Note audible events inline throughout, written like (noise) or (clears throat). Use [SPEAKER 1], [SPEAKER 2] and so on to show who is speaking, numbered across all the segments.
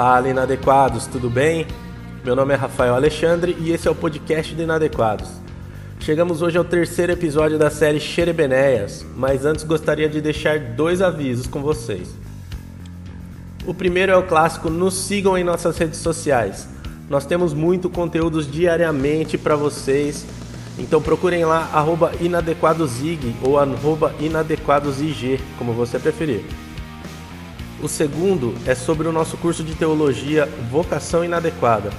[SPEAKER 1] Fala Inadequados, tudo bem? Meu nome é Rafael Alexandre e esse é o podcast do Inadequados. Chegamos hoje ao terceiro episódio da série Xerebenéias, mas antes gostaria de deixar dois avisos com vocês. O primeiro é o clássico: nos sigam em nossas redes sociais. Nós temos muito conteúdos diariamente para vocês, então procurem lá inadequadosig ou inadequadosig, como você preferir. O segundo é sobre o nosso curso de teologia Vocação Inadequada.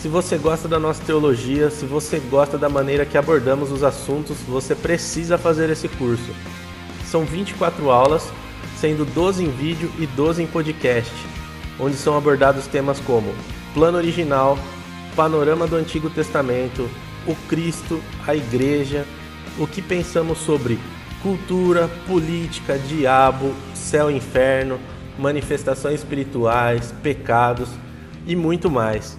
[SPEAKER 1] Se você gosta da nossa teologia, se você gosta da maneira que abordamos os assuntos, você precisa fazer esse curso. São 24 aulas, sendo 12 em vídeo e 12 em podcast, onde são abordados temas como plano original, panorama do Antigo Testamento, o Cristo, a Igreja, o que pensamos sobre cultura, política, diabo, céu e inferno manifestações espirituais, pecados e muito mais.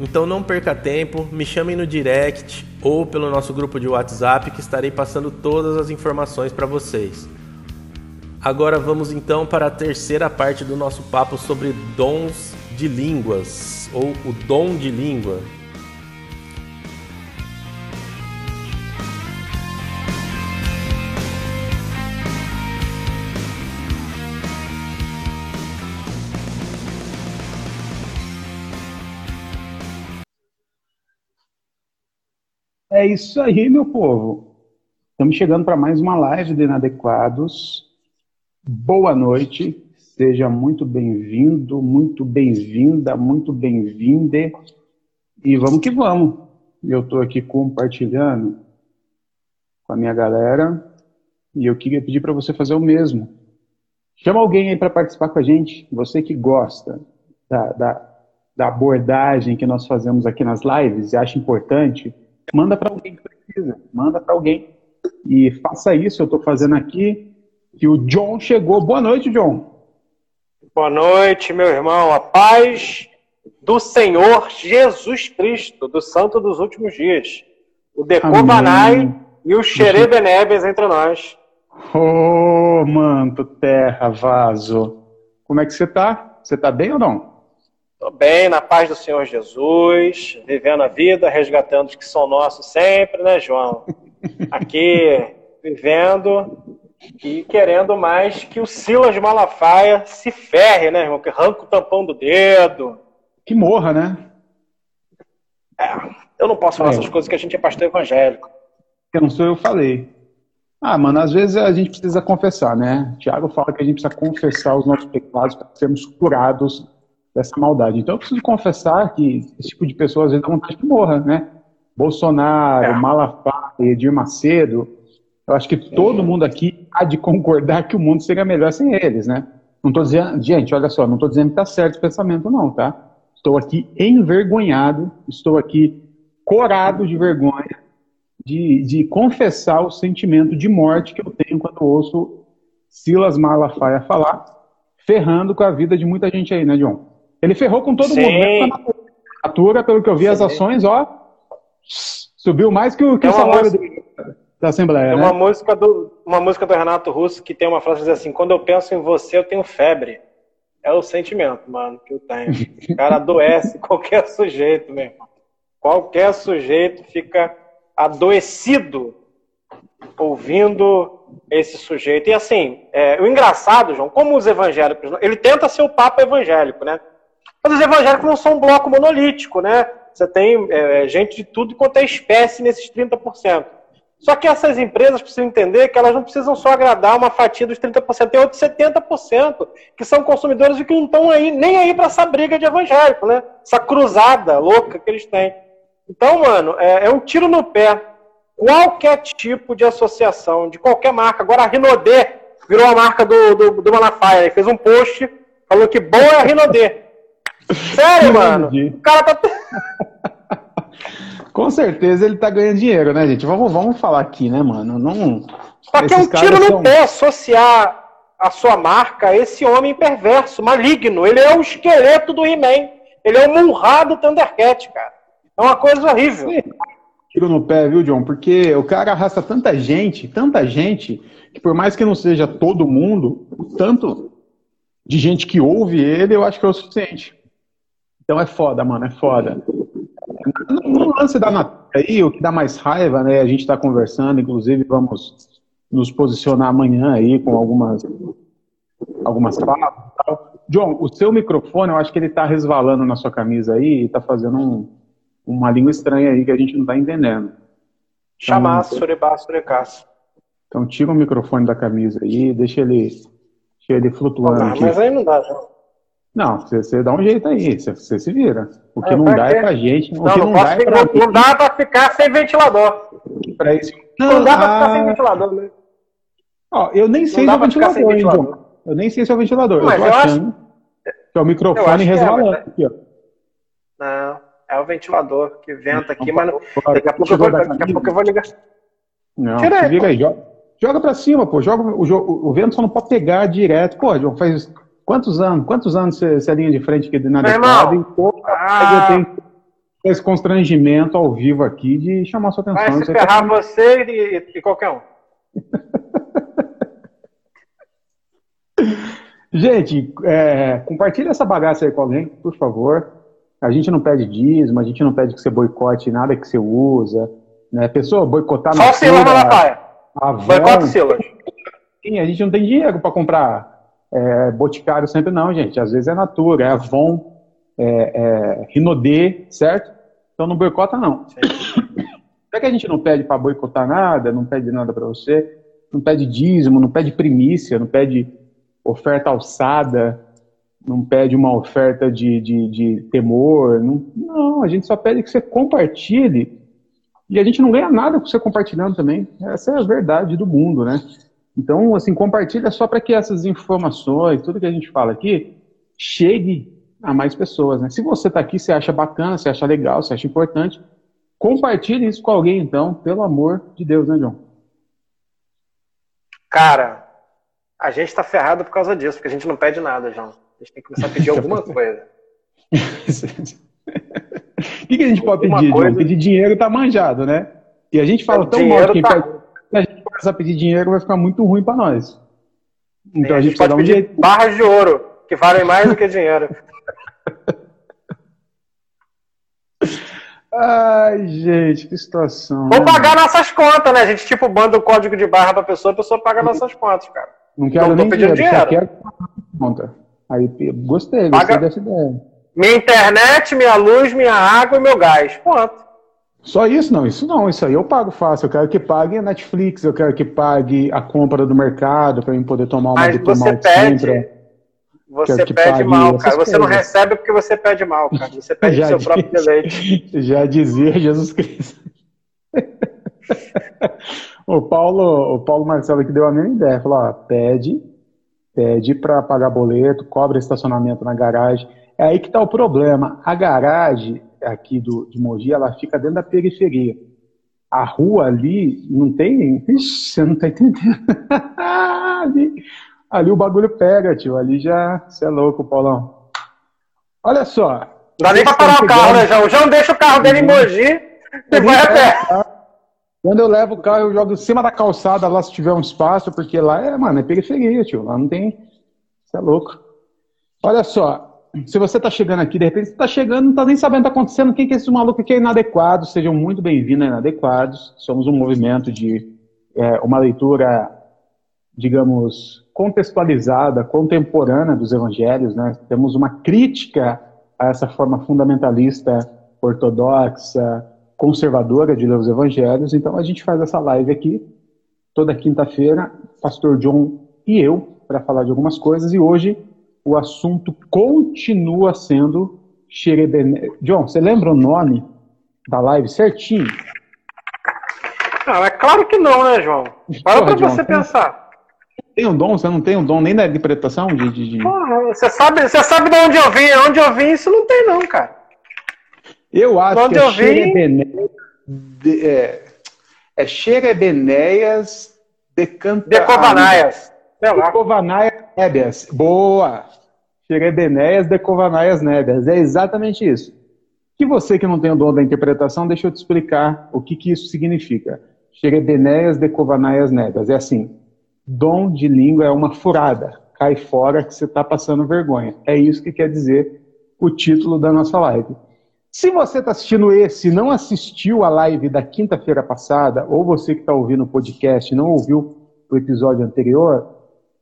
[SPEAKER 1] Então não perca tempo, me chamem no direct ou pelo nosso grupo de WhatsApp que estarei passando todas as informações para vocês. Agora vamos então para a terceira parte do nosso papo sobre dons de línguas ou o dom de língua.
[SPEAKER 2] É isso aí, meu povo. Estamos chegando para mais uma live de Inadequados. Boa noite, seja muito bem-vindo, muito bem-vinda, muito bem-vinde. E vamos que vamos. Eu estou aqui compartilhando com a minha galera e eu queria pedir para você fazer o mesmo. Chama alguém aí para participar com a gente, você que gosta da, da, da abordagem que nós fazemos aqui nas lives e acha importante manda para alguém que precisa, manda para alguém. E faça isso, eu estou fazendo aqui. Que o John chegou. Boa noite, John.
[SPEAKER 3] Boa noite, meu irmão. A paz do Senhor Jesus Cristo, do Santo dos Últimos Dias. O Decobanai e o Xerebenebes entre nós.
[SPEAKER 2] Ô, oh, manto, terra, vaso. Como é que você tá? Você tá bem ou não?
[SPEAKER 3] Estou bem, na paz do Senhor Jesus, vivendo a vida, resgatando os que são nossos sempre, né, João? (laughs) Aqui, vivendo e querendo mais que o Silas de Malafaia se ferre, né, irmão? Que arranca o tampão do dedo.
[SPEAKER 2] Que morra, né?
[SPEAKER 3] É, eu não posso falar é. essas coisas que a gente é pastor evangélico.
[SPEAKER 2] Eu não sou eu falei. Ah, mano, às vezes a gente precisa confessar, né? Tiago fala que a gente precisa confessar os nossos pecados para sermos curados dessa maldade. Então eu preciso confessar que esse tipo de pessoa às vezes dá vontade que morra, né? Bolsonaro, é. Malafaia, Edir Macedo, eu acho que todo é. mundo aqui há de concordar que o mundo seria melhor sem eles, né? Não estou dizendo, gente, olha só, não estou dizendo que está certo esse pensamento, não, tá? Estou aqui envergonhado, estou aqui corado de vergonha de, de confessar o sentimento de morte que eu tenho quando ouço Silas Malafaia falar, ferrando com a vida de muita gente aí, né, John? Ele ferrou com todo Sim. mundo. Né? Natura, pelo que eu vi, Sim. as ações, ó, subiu mais que o, que o salário música, da Assembleia.
[SPEAKER 3] É
[SPEAKER 2] né?
[SPEAKER 3] uma, música do, uma música do Renato Russo que tem uma frase que diz assim: Quando eu penso em você, eu tenho febre. É o sentimento, mano, que eu tenho. (laughs) O cara adoece qualquer sujeito, meu irmão. Qualquer sujeito fica adoecido ouvindo esse sujeito. E assim, é, o engraçado, João, como os evangélicos, ele tenta ser o Papa evangélico, né? Mas os evangélicos não são um bloco monolítico, né? Você tem é, gente de tudo quanto é espécie nesses 30%. Só que essas empresas precisam entender que elas não precisam só agradar uma fatia dos 30%, tem outros 70% que são consumidores e que não estão aí, nem aí para essa briga de evangélico, né? Essa cruzada louca que eles têm. Então, mano, é, é um tiro no pé. Qualquer tipo de associação, de qualquer marca. Agora a Rinodê virou a marca do, do, do Malafaia. Ele fez um post falando que bom é a Rinodê. Sério, mano? O cara tá. (laughs)
[SPEAKER 2] Com certeza ele tá ganhando dinheiro, né, gente? Vamos, vamos falar aqui, né, mano? Não.
[SPEAKER 3] Só que é um tiro no são... pé associar a sua marca a esse homem perverso, maligno. Ele é o esqueleto do He-Man. Ele é o Munra do Thundercat, cara. É uma coisa horrível. Sim.
[SPEAKER 2] Tiro no pé, viu, John? Porque o cara arrasta tanta gente, tanta gente, que por mais que não seja todo mundo, o tanto de gente que ouve ele, eu acho que é o suficiente. Então é foda, mano, é foda. No lance da natura aí, o que dá mais raiva, né? A gente está conversando, inclusive vamos nos posicionar amanhã aí com algumas algumas falas. John, o seu microfone, eu acho que ele está resvalando na sua camisa aí e está fazendo um, uma língua estranha aí que a gente não está entendendo.
[SPEAKER 3] Chamar, então, surebá, surecaço.
[SPEAKER 2] Então tira o microfone da camisa aí, deixa ele, deixa ele flutuando.
[SPEAKER 3] Ah, mas aí não dá, João.
[SPEAKER 2] Não, você, você, dá um jeito aí, você, você se vira. O que é, não dá é pra gente. O
[SPEAKER 3] não,
[SPEAKER 2] que
[SPEAKER 3] não, não dá é pra. Não, não dá pra ficar sem ventilador.
[SPEAKER 2] Pra isso.
[SPEAKER 3] Não, não dá pra ficar sem ventilador, né?
[SPEAKER 2] Ó, eu nem sei se é o ventilador, ventilador. Eu nem sei se é o ventilador. Mas eu tô eu achando acho... que é o microfone resvalando é, mas... aqui, ó.
[SPEAKER 3] Não, é o ventilador que venta aqui, mas não... daqui, a pouco eu vou, daqui a pouco eu vou ligar.
[SPEAKER 2] Não, Tira aí, vira aí, joga, joga pra cima, pô. Joga, o, o, o vento só não pode pegar direto. Pô, faz Quantos anos? Quantos anos você, é linha de frente aqui na pô, ah. eu tenho esse constrangimento ao vivo aqui de chamar sua atenção.
[SPEAKER 3] Vai se ferrar tá... você e, e qualquer um. (laughs)
[SPEAKER 2] gente, é, compartilha essa bagaça aí com alguém, por favor. A gente não pede dízimo, a gente não pede que você boicote nada que você usa. Né? Pessoa boicotar...
[SPEAKER 3] Só o Silas Malafaia. Boicote Silas.
[SPEAKER 2] Sim, a gente não tem dinheiro para comprar é, Boticário sempre não, gente. Às vezes é Natura, é Avon, é, é Rinodê, certo? Então não boicota, não. Será que a gente não pede para boicotar nada, não pede nada para você, não pede dízimo, não pede primícia, não pede oferta alçada, não pede uma oferta de, de, de temor. Não, não, a gente só pede que você compartilhe e a gente não ganha nada com você compartilhando também. Essa é a verdade do mundo, né? Então, assim, compartilha só para que essas informações, tudo que a gente fala aqui, chegue a mais pessoas. Né? Se você está aqui, você acha bacana, você acha legal, você acha importante, compartilhe isso com alguém, então, pelo amor de Deus, né, John?
[SPEAKER 3] Cara, a gente está ferrado por causa disso, porque a gente não pede nada, João. A gente tem que começar a pedir alguma (laughs) coisa. (laughs)
[SPEAKER 2] O que, que, a gente pode alguma pedir, coisa... John? Pedir dinheiro tá manjado, né? E a gente fala tão mal que quem tá... pede começar a pedir dinheiro, vai ficar muito ruim para nós.
[SPEAKER 3] Então Sim, a, gente a gente pode dar um pedir jeito. barras de ouro, que valem mais do que dinheiro. (laughs)
[SPEAKER 2] Ai, gente, que situação.
[SPEAKER 3] Vou né? pagar nossas contas, né? A gente, tipo, manda o código de barra pra pessoa, a pessoa paga nossas contas, cara.
[SPEAKER 2] Não quero então, nem dinheiro, dinheiro. Só quero conta. Aí, gostei, gostei dessa ideia.
[SPEAKER 3] Minha internet, minha luz, minha água e meu gás. Pronto.
[SPEAKER 2] Só isso? Não, isso não. Isso aí eu pago fácil. Eu quero que pague a Netflix, eu quero que pague a compra do mercado para eu poder tomar uma
[SPEAKER 3] Mas você pede, você pede mal, cara. Você não recebe porque você pede mal, cara. Você (laughs) pede já seu diz, próprio deleite. (laughs)
[SPEAKER 2] Já dizia Jesus Cristo. (laughs) o Paulo, o Paulo Marcelo que deu a mesma ideia, falou: ó, pede, pede para pagar boleto, cobra estacionamento na garagem. É aí que está o problema. A garagem aqui do, de Mogi, ela fica dentro da periferia. A rua ali não tem. Ixi, você não está entendendo. (laughs) ali, ali o bagulho pega, tio. Ali já. Você é louco, Paulão. Olha só. Não
[SPEAKER 3] dá nem para parar o carro, né, João? O João deixa o carro dele em Mogi e vai a pé.
[SPEAKER 2] Quando eu levo o carro, eu jogo em cima da calçada lá se tiver um espaço, porque lá é, mano, é periferia, tio. Lá não tem. Você é louco. Olha só, se você está chegando aqui, de repente você está chegando, não está nem sabendo o que está acontecendo, quem que é esse maluco aqui é inadequado, sejam muito bem-vindos Inadequados. Somos um movimento de é, uma leitura, digamos, contextualizada, contemporânea dos evangelhos, né? Temos uma crítica a essa forma fundamentalista, ortodoxa, conservadora de ler os evangelhos, então a gente faz essa live aqui, toda quinta-feira, pastor John e eu, para falar de algumas coisas, e hoje o assunto continua sendo Xerebene. John, você lembra o nome da live certinho?
[SPEAKER 3] Não, é claro que não, né, João? Para pra você tem, pensar.
[SPEAKER 2] Tem um dom, você não tem um dom nem da interpretação de. de, de...
[SPEAKER 3] Porra, você sabe, você sabe de onde eu vim, onde eu vim, isso não tem, não, cara.
[SPEAKER 2] Eu acho onde que é Xerebenéias. De, é, é Xerebenéias de Canta...
[SPEAKER 3] Decovanaias.
[SPEAKER 2] Decovanaias nébias. Boa! Xerebenéias decovanaias nébias. É exatamente isso. Que você que não tem o dom da interpretação, deixa eu te explicar o que, que isso significa. Xerebenéias decovanaias nébias. É assim, dom de língua é uma furada. Cai fora que você está passando vergonha. É isso que quer dizer o título da nossa live. Se você está assistindo esse e não assistiu a live da quinta-feira passada, ou você que está ouvindo o podcast e não ouviu o episódio anterior,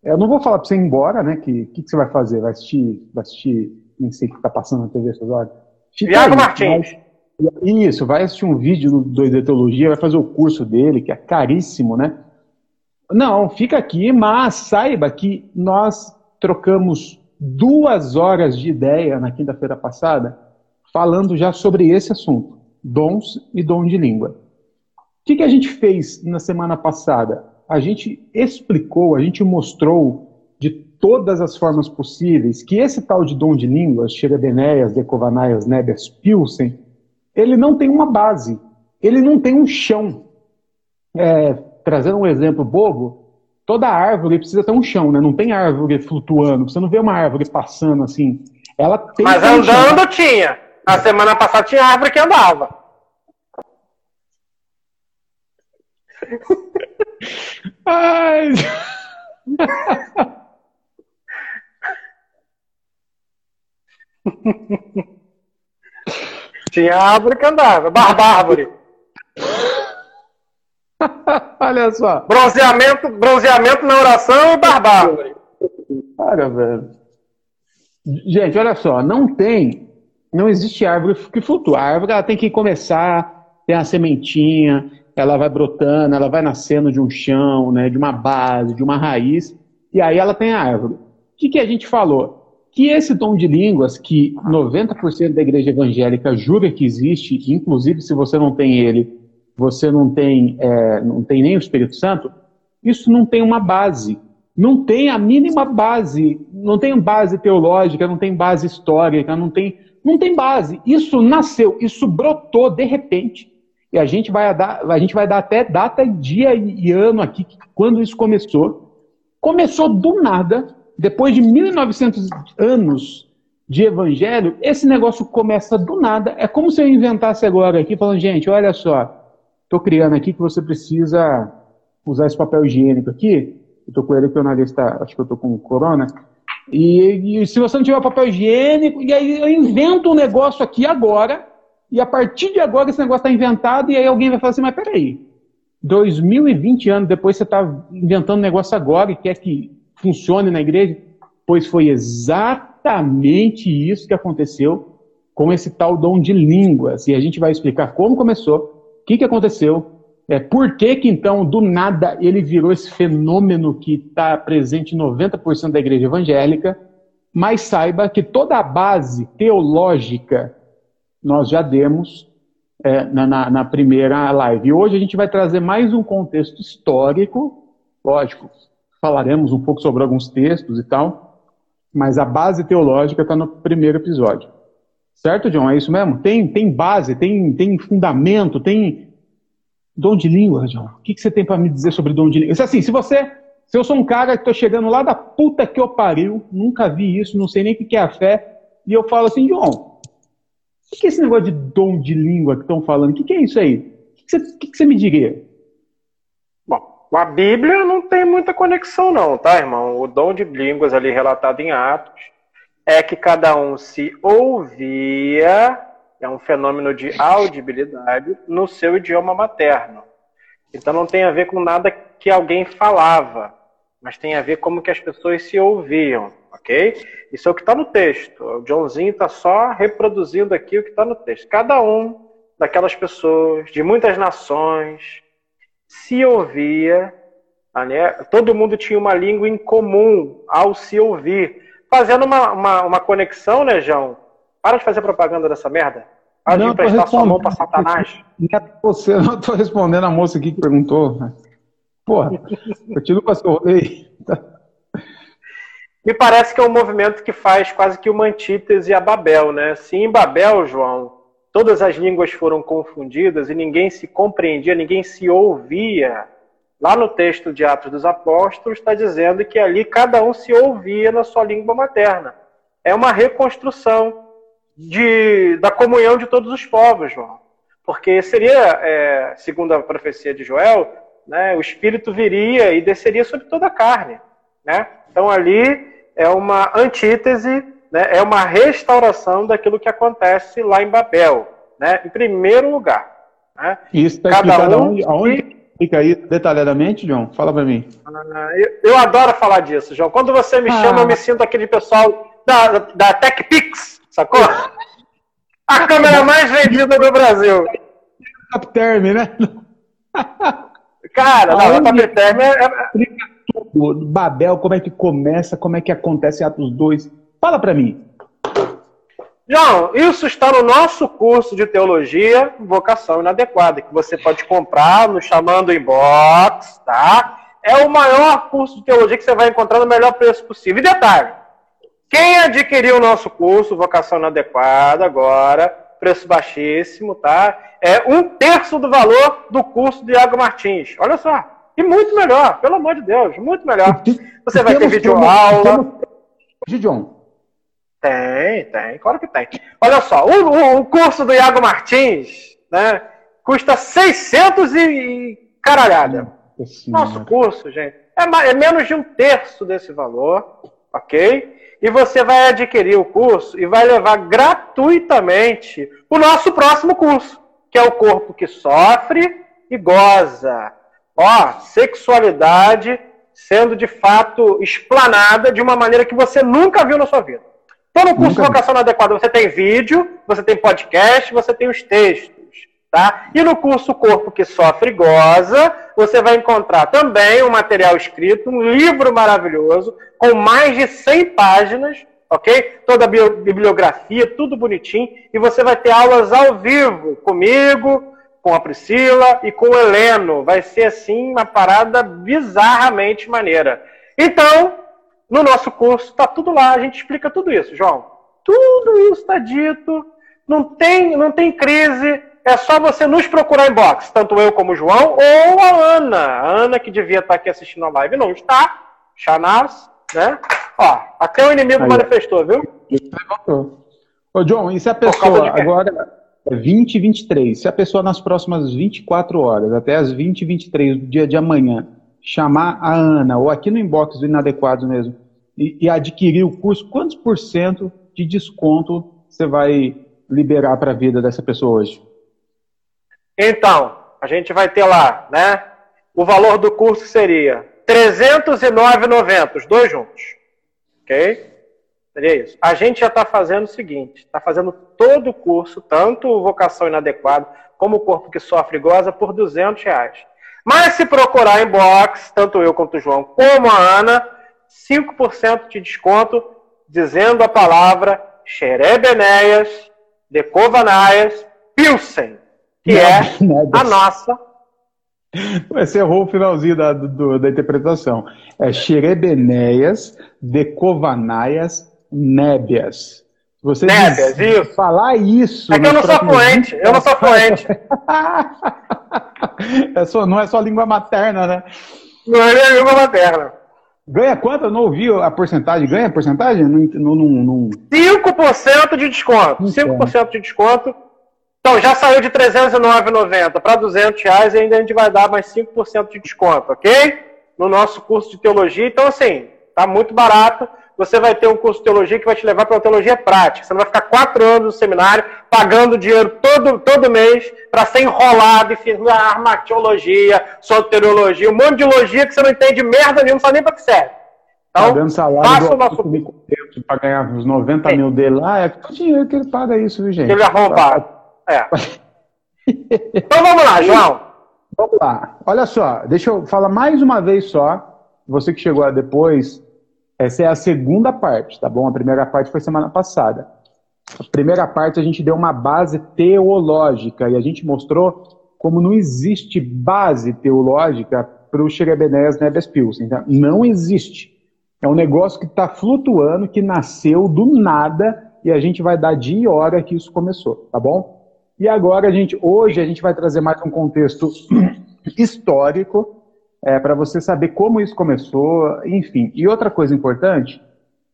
[SPEAKER 2] eu não vou falar para você ir embora, né? Que que, que você vai fazer? Vai assistir, vai assistir, nem sei o que está passando na TV essas horas.
[SPEAKER 3] Tiago Martins.
[SPEAKER 2] Isso, vai assistir um vídeo do Doidetologia, vai fazer o curso dele, que é caríssimo, né? Não, fica aqui, mas saiba que nós trocamos duas horas de ideia na quinta-feira passada, falando já sobre esse assunto, dons e dom de língua. O que, que a gente fez na semana passada? A gente explicou, a gente mostrou de todas as formas possíveis que esse tal de dom de línguas, Sherebeneias, Decovanaias, Nebias, Pilsen, ele não tem uma base, ele não tem um chão. É, trazendo um exemplo bobo, toda árvore precisa ter um chão, né? Não tem árvore flutuando. Você não vê uma árvore passando assim. Ela tem
[SPEAKER 3] Mas andando chão. tinha. A semana passada tinha árvore que andava. (laughs)
[SPEAKER 2] Ai.
[SPEAKER 3] tinha árvore que andava. Barbárvore. (laughs)
[SPEAKER 2] Olha só.
[SPEAKER 3] Bronzeamento, bronzeamento na oração e barbárvore.
[SPEAKER 2] Cara, velho. Gente, olha só, não tem, não existe árvore que flutua. A árvore ela tem que começar, tem a sementinha, ela vai brotando, ela vai nascendo de um chão, né, de uma base, de uma raiz, e aí ela tem a árvore. O que, que a gente falou? Que esse dom de línguas, que 90% da igreja evangélica jura que existe, inclusive se você não tem ele, você não tem, é, não tem nem o Espírito Santo, isso não tem uma base. Não tem a mínima base, não tem base teológica, não tem base histórica, não tem, não tem base. Isso nasceu, isso brotou de repente. E a gente vai dar, a gente vai dar até data, dia e ano aqui, quando isso começou. Começou do nada, depois de 1900 anos de evangelho, esse negócio começa do nada. É como se eu inventasse agora aqui, falando, gente, olha só, Estou criando aqui que você precisa usar esse papel higiênico aqui. Estou com ele que o nariz está, acho que eu estou com corona. E, e, se você não tiver papel higiênico, e aí eu invento um negócio aqui agora, e a partir de agora esse negócio está inventado, e aí alguém vai falar assim, mas peraí, 2020 anos depois você está inventando um negócio agora e quer que funcione na igreja? Pois foi exatamente isso que aconteceu com esse tal dom de línguas. E a gente vai explicar como começou, o que, que aconteceu? É, por que, que então, do nada, ele virou esse fenômeno que está presente em 90% da igreja evangélica? Mas saiba que toda a base teológica nós já demos é, na, na, na, primeira live. E hoje a gente vai trazer mais um contexto histórico, lógico, falaremos um pouco sobre alguns textos e tal, mas a base teológica está no primeiro episódio. Certo, John? É isso mesmo? Tem, tem base, tem, tem fundamento, tem dom de língua, John. O que, que você tem para me dizer sobre dom de língua? Assim, se você, se eu sou um cara que estou chegando lá da puta que eu pariu, nunca vi isso, não sei nem o que é a fé, e eu falo assim, John, o que é esse negócio de dom de língua que estão falando? O que, que é isso aí? O que, que, você, que, você me diria?
[SPEAKER 3] Bom, a Bíblia não tem muita conexão, não, tá, irmão? O dom de línguas ali relatado em Atos é que cada um se ouvia, é um fenômeno de audibilidade, no seu idioma materno. Então não tem a ver com nada que alguém falava, mas tem a ver como que as pessoas se ouviam, ok? Isso é o que está no texto. O Johnzinho está só reproduzindo aqui o que está no texto. Cada um daquelas pessoas, de muitas nações, se ouvia, né? todo mundo tinha uma língua em comum ao se ouvir fazendo uma, uma, uma, conexão, né, João? Para de fazer propaganda dessa merda. Para não, de emprestar sua mão para Satanás.
[SPEAKER 2] Não (laughs) você, não estou respondendo a moça aqui que perguntou. Porra, continua com sua rolê.
[SPEAKER 3] Me parece que é um movimento que faz quase que uma antítese a Babel, né? Se em Babel, João, todas as línguas foram confundidas e ninguém se compreendia, ninguém se ouvia, Lá no texto de Atos dos Apóstolos está dizendo que ali cada um se ouvia na sua língua materna. É uma reconstrução de, da comunhão de todos os povos, João. Porque seria, é, segundo a profecia de Joel, né, o Espírito viria e desceria sobre toda a carne. Né? Então ali é uma antítese né, é uma restauração daquilo que acontece lá em Babel, né, em primeiro lugar. Né?
[SPEAKER 2] Isso está explicado um aonde, aonde fica aí detalhadamente, João? Fala para mim.
[SPEAKER 3] Ah, eu, eu, adoro falar disso, João. Quando você me ah. chama, eu me sinto aquele pessoal da, da TechPix, sacou? A câmera mais vendida do Brasil.
[SPEAKER 2] Top Term, né? (laughs)
[SPEAKER 3] Cara, não, a Top Term é,
[SPEAKER 2] tudo. Babel, como é que começa, como é que acontece Atos 2. Fala para mim.
[SPEAKER 3] João, isso está no nosso curso de teologia, vocação inadequada, que você pode comprar no chamando inbox, tá? É o maior curso de teologia que você vai encontrar no melhor preço possível. E detalhe, quem adquiriu o nosso curso, vocação inadequada, agora, preço baixíssimo, tá? É um terço do valor do curso de Iago Martins. Olha só. E muito melhor, pelo amor de Deus, muito melhor. Você vai ter vídeo aula.
[SPEAKER 2] Gideon,
[SPEAKER 3] tem, tem, claro que tem. Olha só, o, o curso do Iago Martins, né, custa 600 e caralhada. Nosso curso, gente, é, é menos de um terço desse valor, ok? E você vai adquirir o curso e vai levar gratuitamente o nosso próximo curso, que é o corpo que sofre e goza. Ó, sexualidade sendo de fato explanada de uma maneira que você nunca viu na sua vida. Então, no curso Nunca... Vocação Adequada, você tem vídeo, você tem podcast, você tem os textos. Tá? E no curso Corpo que Sofre e Goza, você vai encontrar também um material escrito, um livro maravilhoso, com mais de 100 páginas, ok? Toda a bibliografia, tudo bonitinho. E você vai ter aulas ao vivo comigo, com a Priscila e com o Heleno. Vai ser, assim, uma parada bizarramente maneira. Então, no nosso curso está tudo lá, a gente explica tudo isso, João. Tudo isso está dito, não tem, não tem crise, é só você nos procurar em box, tanto eu como o João, ou a Ana. A Ana que devia estar aqui assistindo a live não está, Chanas, né? Ó, até o inimigo Aí, manifestou, viu?
[SPEAKER 2] Ô, John, e se a pessoa agora é 20 e 23, se a pessoa nas próximas 24 horas, até as 20 e 23 do dia de amanhã, chamar a Ana, ou aqui no inbox do Inadequados mesmo, e, e adquirir o curso, quantos por cento de desconto você vai liberar para a vida dessa pessoa hoje?
[SPEAKER 3] Então, a gente vai ter lá, né? O valor do curso seria R$ 309,90, os dois juntos. Ok? Seria isso. A gente já está fazendo o seguinte: está fazendo todo o curso, tanto Vocação Inadequado como o Corpo que Sofre e Goza, por 200 reais. Mas se procurar em box, tanto eu quanto o João, como a Ana, 5% de desconto, dizendo a palavra Xerebenéias, Decovanaias, Pilsen, que é a nossa.
[SPEAKER 2] Você errou o finalzinho da, do, da interpretação. É Xerebenéias, Decovanaias, Nébias. Você
[SPEAKER 3] Nébias,
[SPEAKER 2] isso. Falar isso.
[SPEAKER 3] É que eu não sou fluente, eu não sou fluente. (laughs)
[SPEAKER 2] é só, não é só língua materna, né?
[SPEAKER 3] Não é língua materna.
[SPEAKER 2] Ganha quanto? Eu não ouvi a porcentagem. Ganha a porcentagem? Não, não, não...
[SPEAKER 3] 5% de desconto. 5% de desconto. Então, já saiu de R$ 309,90 para R$ reais e ainda a gente vai dar mais 5% de desconto, ok? No nosso curso de teologia. Então, assim, tá muito barato você vai ter um curso de teologia que vai te levar para uma teologia prática. Você não vai ficar quatro anos no seminário pagando dinheiro todo, todo mês para ser enrolado e firmar teologia, soteriologia, um monte de logia que você não entende merda nenhuma, não sabe nem para que serve.
[SPEAKER 2] Então, Pagando salário faça o nosso para ganhar uns 90 Sim. mil dele lá, é o dinheiro que ele paga isso, viu, gente?
[SPEAKER 3] Ele arrombado. É. então vamos lá, João.
[SPEAKER 2] Vamos lá. Olha só, deixa eu falar mais uma vez só. Você que chegou depois, essa é a segunda parte, tá bom? A primeira parte foi semana passada. A primeira parte a gente deu uma base teológica e a gente mostrou como não existe base teológica para o Sherebenez Nebes Pilsen. Tá? Não existe. É um negócio que está flutuando, que nasceu do nada e a gente vai dar dia e hora que isso começou, tá bom? E agora a gente, hoje a gente vai trazer mais um contexto (clears throat) histórico é, para você saber como isso começou, enfim. E outra coisa importante,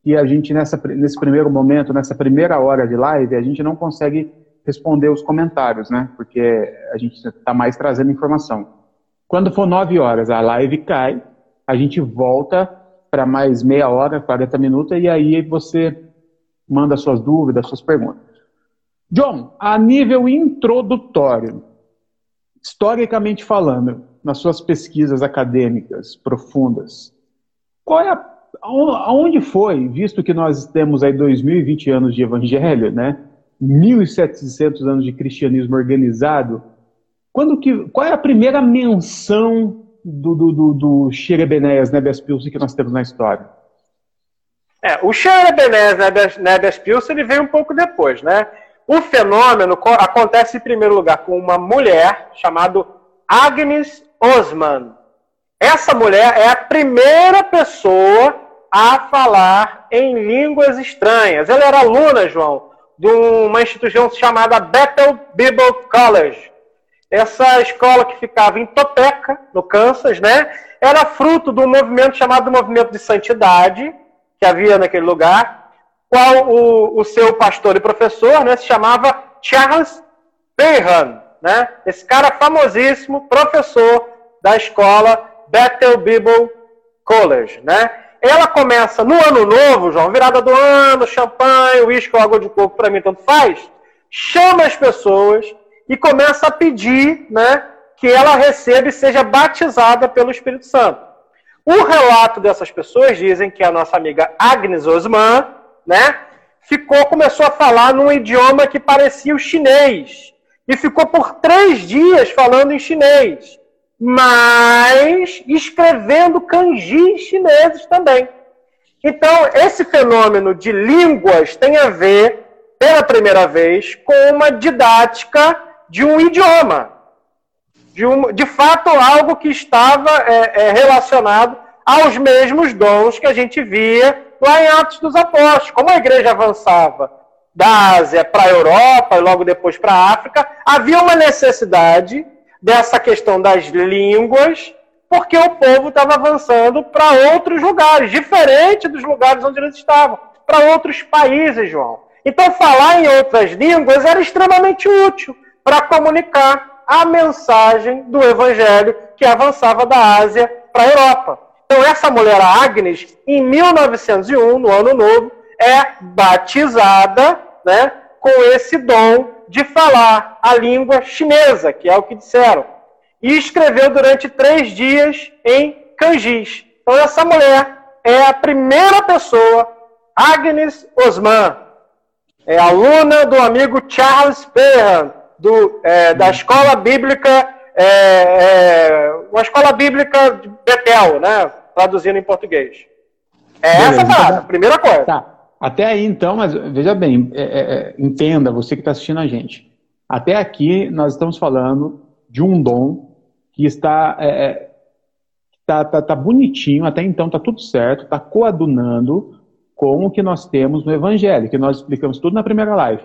[SPEAKER 2] que a gente nessa, nesse primeiro momento, nessa primeira hora de live, a gente não consegue responder os comentários, né? Porque a gente está mais trazendo informação. Quando for 9 horas, a live cai, a gente volta para mais meia hora, 40 minutos, e aí você manda suas dúvidas, suas perguntas. John, a nível introdutório, historicamente falando, nas suas pesquisas acadêmicas profundas, qual é a, aonde foi, visto que nós temos aí 2020 anos de evangelho, né? 1700 anos de cristianismo organizado, quando que, qual é a primeira menção do, do, do, do Xerebenéias Nebias Pilsen que nós temos na história?
[SPEAKER 3] É, o Xerebenéias Nebias Pilsen ele veio um pouco depois, né? O fenômeno acontece em primeiro lugar com uma mulher chamada Agnes Osman. Essa mulher é a primeira pessoa a falar em línguas estranhas. Ela era aluna, João, de uma instituição chamada Bethel Bible College. Essa escola que ficava em Topeka, no Kansas, né? Era fruto de um movimento chamado Movimento de Santidade, que havia naquele lugar, qual o, o seu pastor e professor né, se chamava Charles Behan, né? Esse cara famosíssimo, professor da escola Bethel Bible College, né? Ela começa no ano novo, João, virada do ano, champanhe, uísque água de coco, para mim tanto faz. Chama as pessoas e começa a pedir, né, que ela receba e seja batizada pelo Espírito Santo. O relato dessas pessoas dizem que a nossa amiga Agnes Osman, né, ficou, começou a falar num idioma que parecia o chinês. E ficou por três dias falando em chinês. Mas escrevendo kanjis chineses também. Então, esse fenômeno de línguas tem a ver, pela primeira vez, com uma didática de um idioma. De, um, de fato, algo que estava é, é, relacionado aos mesmos dons que a gente via lá em Atos dos Apóstolos. Como a igreja avançava da Ásia para a Europa e logo depois para a África, havia uma necessidade dessa questão das línguas, porque o povo estava avançando para outros lugares, diferente dos lugares onde eles estavam, para outros países, João. Então, falar em outras línguas era extremamente útil para comunicar a mensagem do evangelho que avançava da Ásia para a Europa. Então, essa mulher, Agnes, em 1901, no Ano Novo, é batizada né, com esse dom de falar a língua chinesa, que é o que disseram. E escreveu durante três dias em kanjis. Então, essa mulher é a primeira pessoa, Agnes Osman, é aluna do amigo Charles Perhan, do, é, da escola bíblica, é, é, uma escola bíblica de Betel, né? Traduzindo em português. É Beleza, essa a então, primeira coisa.
[SPEAKER 2] Tá. Até aí, então, mas veja bem, é, é, é, entenda, você que está assistindo a gente. Até aqui, nós estamos falando de um dom que está, tá, tá, tá bonitinho, até então está tudo certo, está coadunando com o que nós temos no Evangelho, que nós explicamos tudo na primeira live.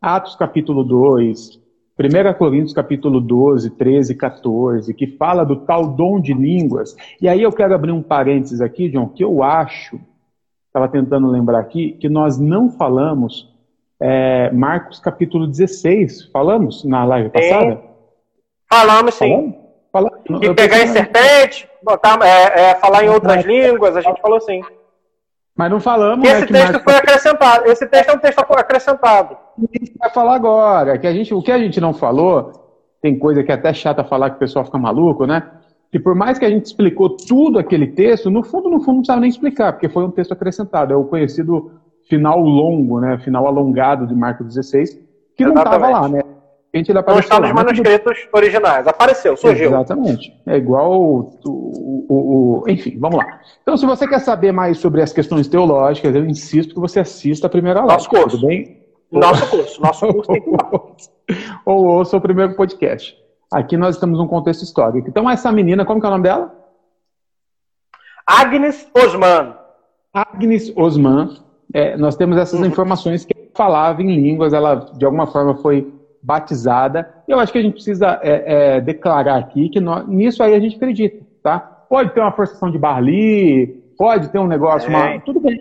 [SPEAKER 2] Atos capítulo 2, 1 Coríntios capítulo 12, 13, 14, que fala do tal dom de línguas. E aí eu quero abrir um parênteses aqui, John, que eu acho, estava tentando lembrar aqui, que nós não falamos é, Marcos capítulo 16. Falamos na live passada?
[SPEAKER 3] Falamos sim. Falamos? Falamos. pegar em serpente, botar, é, é, falar em outras línguas, a gente falou sim.
[SPEAKER 2] Mas não falamos.
[SPEAKER 3] Esse né, texto Marcos... foi acrescentado. Esse texto é um texto acrescentado.
[SPEAKER 2] A gente vai falar agora. Que a gente, o que a gente não falou, tem coisa que é até chata falar que o pessoal fica maluco, né? Que por mais que a gente explicou tudo aquele texto, no fundo, no fundo, não precisava nem explicar, porque foi um texto acrescentado. É o conhecido final longo, né? Final alongado de Marcos 16, que Exatamente. não estava lá, né?
[SPEAKER 3] ele apareceu. Não está nos manuscritos tudo... originais. Apareceu, surgiu.
[SPEAKER 2] Exatamente. É igual o, o, o, o, Enfim, vamos lá. Então, se você quer saber mais sobre as questões teológicas, eu insisto que você assista a primeira live.
[SPEAKER 3] Nosso curso. Tudo bem? Nosso curso. Nosso curso tem que (laughs)
[SPEAKER 2] Ou ouça o primeiro podcast. Aqui nós estamos num contexto histórico. Então, essa menina, como que é o nome dela?
[SPEAKER 3] Agnes Osman.
[SPEAKER 2] Agnes Osman. É, nós temos essas uhum. informações que falava em línguas, ela de alguma forma foi batizada. Eu acho que a gente precisa é, é, declarar aqui que nós, nisso aí a gente acredita, tá? Pode ter uma forçação de Barli, pode ter um negócio, é. uma, tudo bem.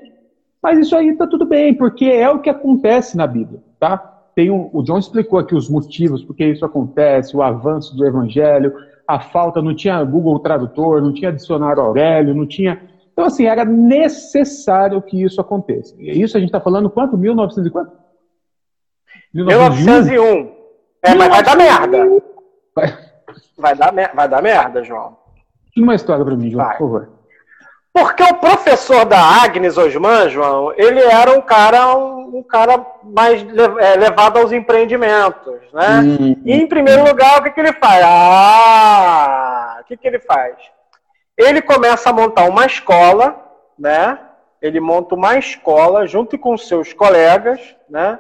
[SPEAKER 2] Mas isso aí tá tudo bem, porque é o que acontece na Bíblia, tá? Tem um, o John explicou aqui os motivos porque isso acontece, o avanço do Evangelho, a falta, não tinha Google Tradutor, não tinha dicionário Aurélio, não tinha Então, assim, era necessário que isso aconteça. E isso a gente está falando quanto? 1900 e quanto?
[SPEAKER 3] 1901. É, mas vai dar merda. Vai, vai, dar, vai dar merda, João.
[SPEAKER 2] Uma história para mim, João, vai. por favor.
[SPEAKER 3] Porque o professor da Agnes Osman, João, ele era um cara, um, um cara mais é, levado aos empreendimentos, né? Hum, e em primeiro lugar, o que, que ele faz? Ah, o que, que ele faz? Ele começa a montar uma escola, né? Ele monta uma escola junto com seus colegas, né?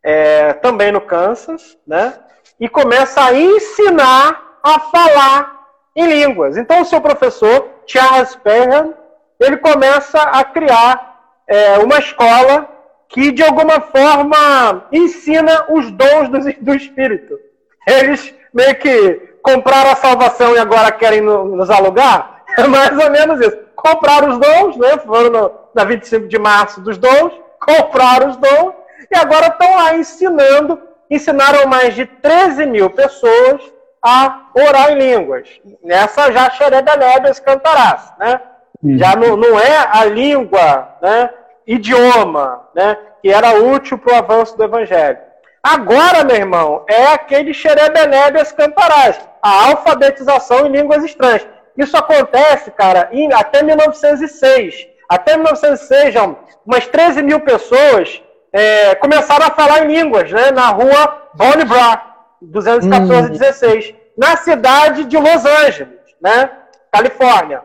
[SPEAKER 3] É, também no Kansas, né? E começa a ensinar a falar em línguas. Então, o seu professor, Charles Perham, ele começa a criar é, uma escola que, de alguma forma, ensina os dons do, do Espírito. Eles meio que compraram a salvação e agora querem nos alugar? (laughs) É mais ou menos isso. Compraram os dons, né? Foram no, na 25 de março dos dons, compraram os dons e agora estão lá ensinando. Ensinaram mais de 13 mil pessoas a orar em línguas. Nessa já xerebelébias cantarás, né? Já não, não é a língua, né, idioma, né, que era útil para o avanço do evangelho. Agora, meu irmão, é aquele xerebenébias cantarás, a alfabetização em línguas estranhas. Isso acontece, cara, em, até 1906. Até 1906, já, umas 13 mil pessoas é, começaram a falar em línguas, né, na rua Bonnie Bra, 214 hum. 16, na cidade de Los Angeles, né, Califórnia.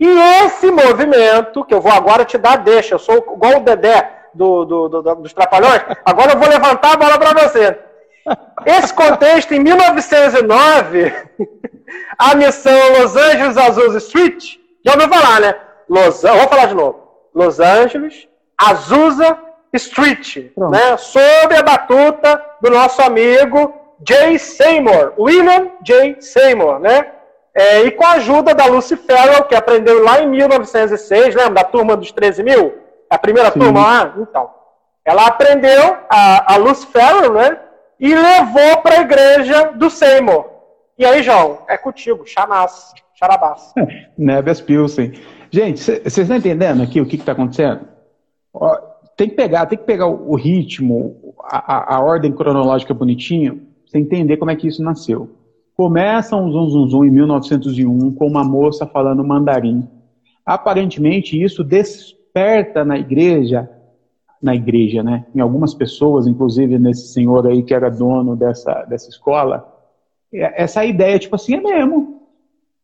[SPEAKER 3] E esse movimento, que eu vou agora te dar, deixa, eu sou igual o Dedé do, do, do, dos Trapalhões, agora eu vou levantar a bola para você. Esse contexto, em 1909, a missão Los Angeles Azusa Street, já ouviu falar, né? Los, vou falar de novo. Los Angeles Azusa Street, né? Sob a batuta do nosso amigo Jay Seymour, William J. Seymour, né? É, e com a ajuda da Lucy Farrell, que aprendeu lá em 1906, lembra da turma dos 13 mil? A primeira Sim. turma lá? Então. Ela aprendeu, a, a Lucy Farrell, né? E levou para a igreja do Seymour. E aí, João, é contigo, Chanás, Charabás. (laughs)
[SPEAKER 2] Neves Pilsen. Gente, vocês estão entendendo aqui o que está acontecendo? Ó, tem que pegar, tem que pegar o, o ritmo, a, a, a ordem cronológica bonitinho, você entender como é que isso nasceu. Começa um zum, zum, zum em 1901 com uma moça falando mandarim. Aparentemente isso desperta na igreja, na igreja, né? Em algumas pessoas, inclusive nesse senhor aí que era dono dessa, dessa escola, é, essa ideia, tipo assim, é mesmo.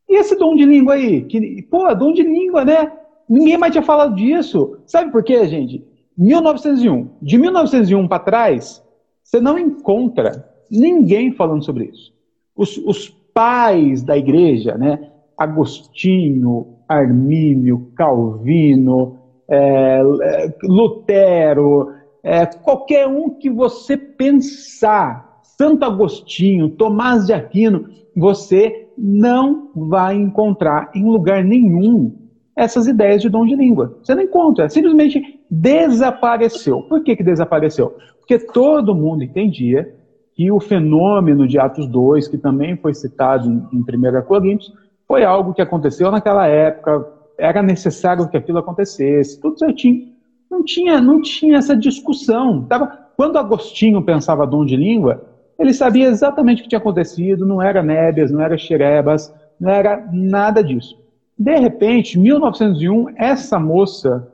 [SPEAKER 2] E esse dom de língua aí? Que, pô, dom de língua, né? Ninguém mais tinha falado disso. Sabe por quê, gente? 1901. De 1901 para trás, você não encontra ninguém falando sobre isso os, os pais da igreja, né? Agostinho, Armínio, Calvino, é, é, Lutero, é, qualquer um que você pensar, Santo Agostinho, Tomás de Aquino, você não vai encontrar em lugar nenhum essas ideias de dom de língua. Você não encontra, simplesmente desapareceu. Por que, que desapareceu? Porque todo mundo entendia que o fenômeno de Atos 2, que também foi citado em, em 1 Coríntios, foi algo que aconteceu naquela época, era necessário que aquilo acontecesse, tudo certinho. Não tinha, não tinha essa discussão. Tava, quando Agostinho pensava dom de língua, ele sabia exatamente o que tinha acontecido, não era nébias, não era xerebas, não era nada disso. De repente, em 1901, essa moça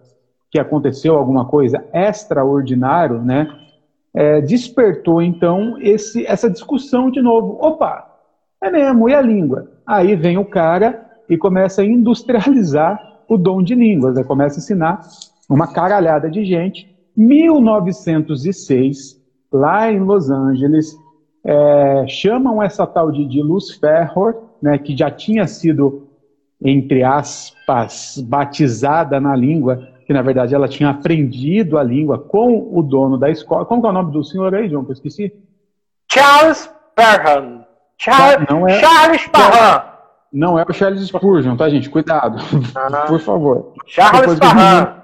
[SPEAKER 2] que aconteceu alguma coisa extraordinário, né? É, despertou então esse, essa discussão de novo. Opa, é mesmo, e a língua? Aí vem o cara e começa a industrializar o dom de línguas, né? começa a ensinar uma caralhada de gente. 1906, lá em Los Angeles, é, chamam essa tal de, de Luz Ferror, né, que já tinha sido, entre aspas, batizada na língua que na verdade ela tinha aprendido a língua com o dono da escola. Como é o nome do senhor aí, João, que eu esqueci?
[SPEAKER 3] Charles Parham. Charles, não é, Charles Parham.
[SPEAKER 2] Não é o Charles Spurgeon, tá, gente? Cuidado, ah, por favor.
[SPEAKER 3] Charles Parham.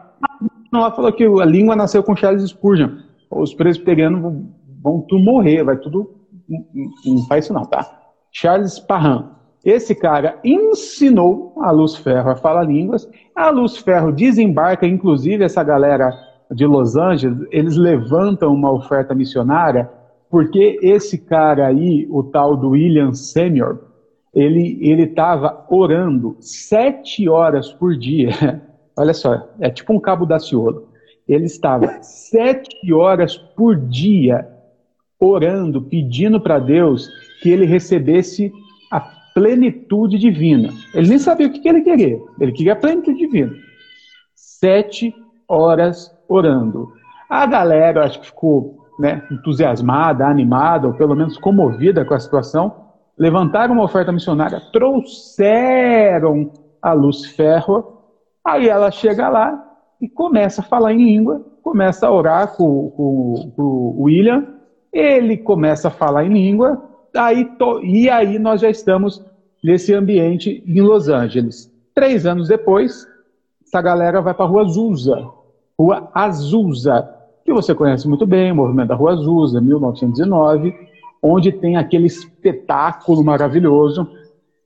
[SPEAKER 2] Ela falou que a língua nasceu com Charles Spurgeon. Os presbiterianos vão, vão tudo morrer, vai tudo... Não faz isso não, tá? Charles Parham. Esse cara ensinou a Luz Ferro a falar línguas. A Luz Ferro desembarca, inclusive, essa galera de Los Angeles, eles levantam uma oferta missionária, porque esse cara aí, o tal do William Senior, ele estava orando sete horas por dia. (laughs) Olha só, é tipo um cabo da ciolo. Ele estava sete horas por dia orando, pedindo para Deus que ele recebesse plenitude divina. Ele nem sabia o que ele queria. Ele queria a plenitude divina. Sete horas orando. A galera, acho que ficou né, entusiasmada, animada, ou pelo menos comovida com a situação, levantaram uma oferta missionária, trouxeram a luz ferro, aí ela chega lá e começa a falar em língua, começa a orar com, com, com o William, ele começa a falar em língua, aí to, e aí nós já estamos nesse ambiente em Los Angeles. Três anos depois, essa galera vai para a Rua Azusa, Rua Azusa, que você conhece muito bem, o movimento da Rua Azusa, 1909, onde tem aquele espetáculo maravilhoso,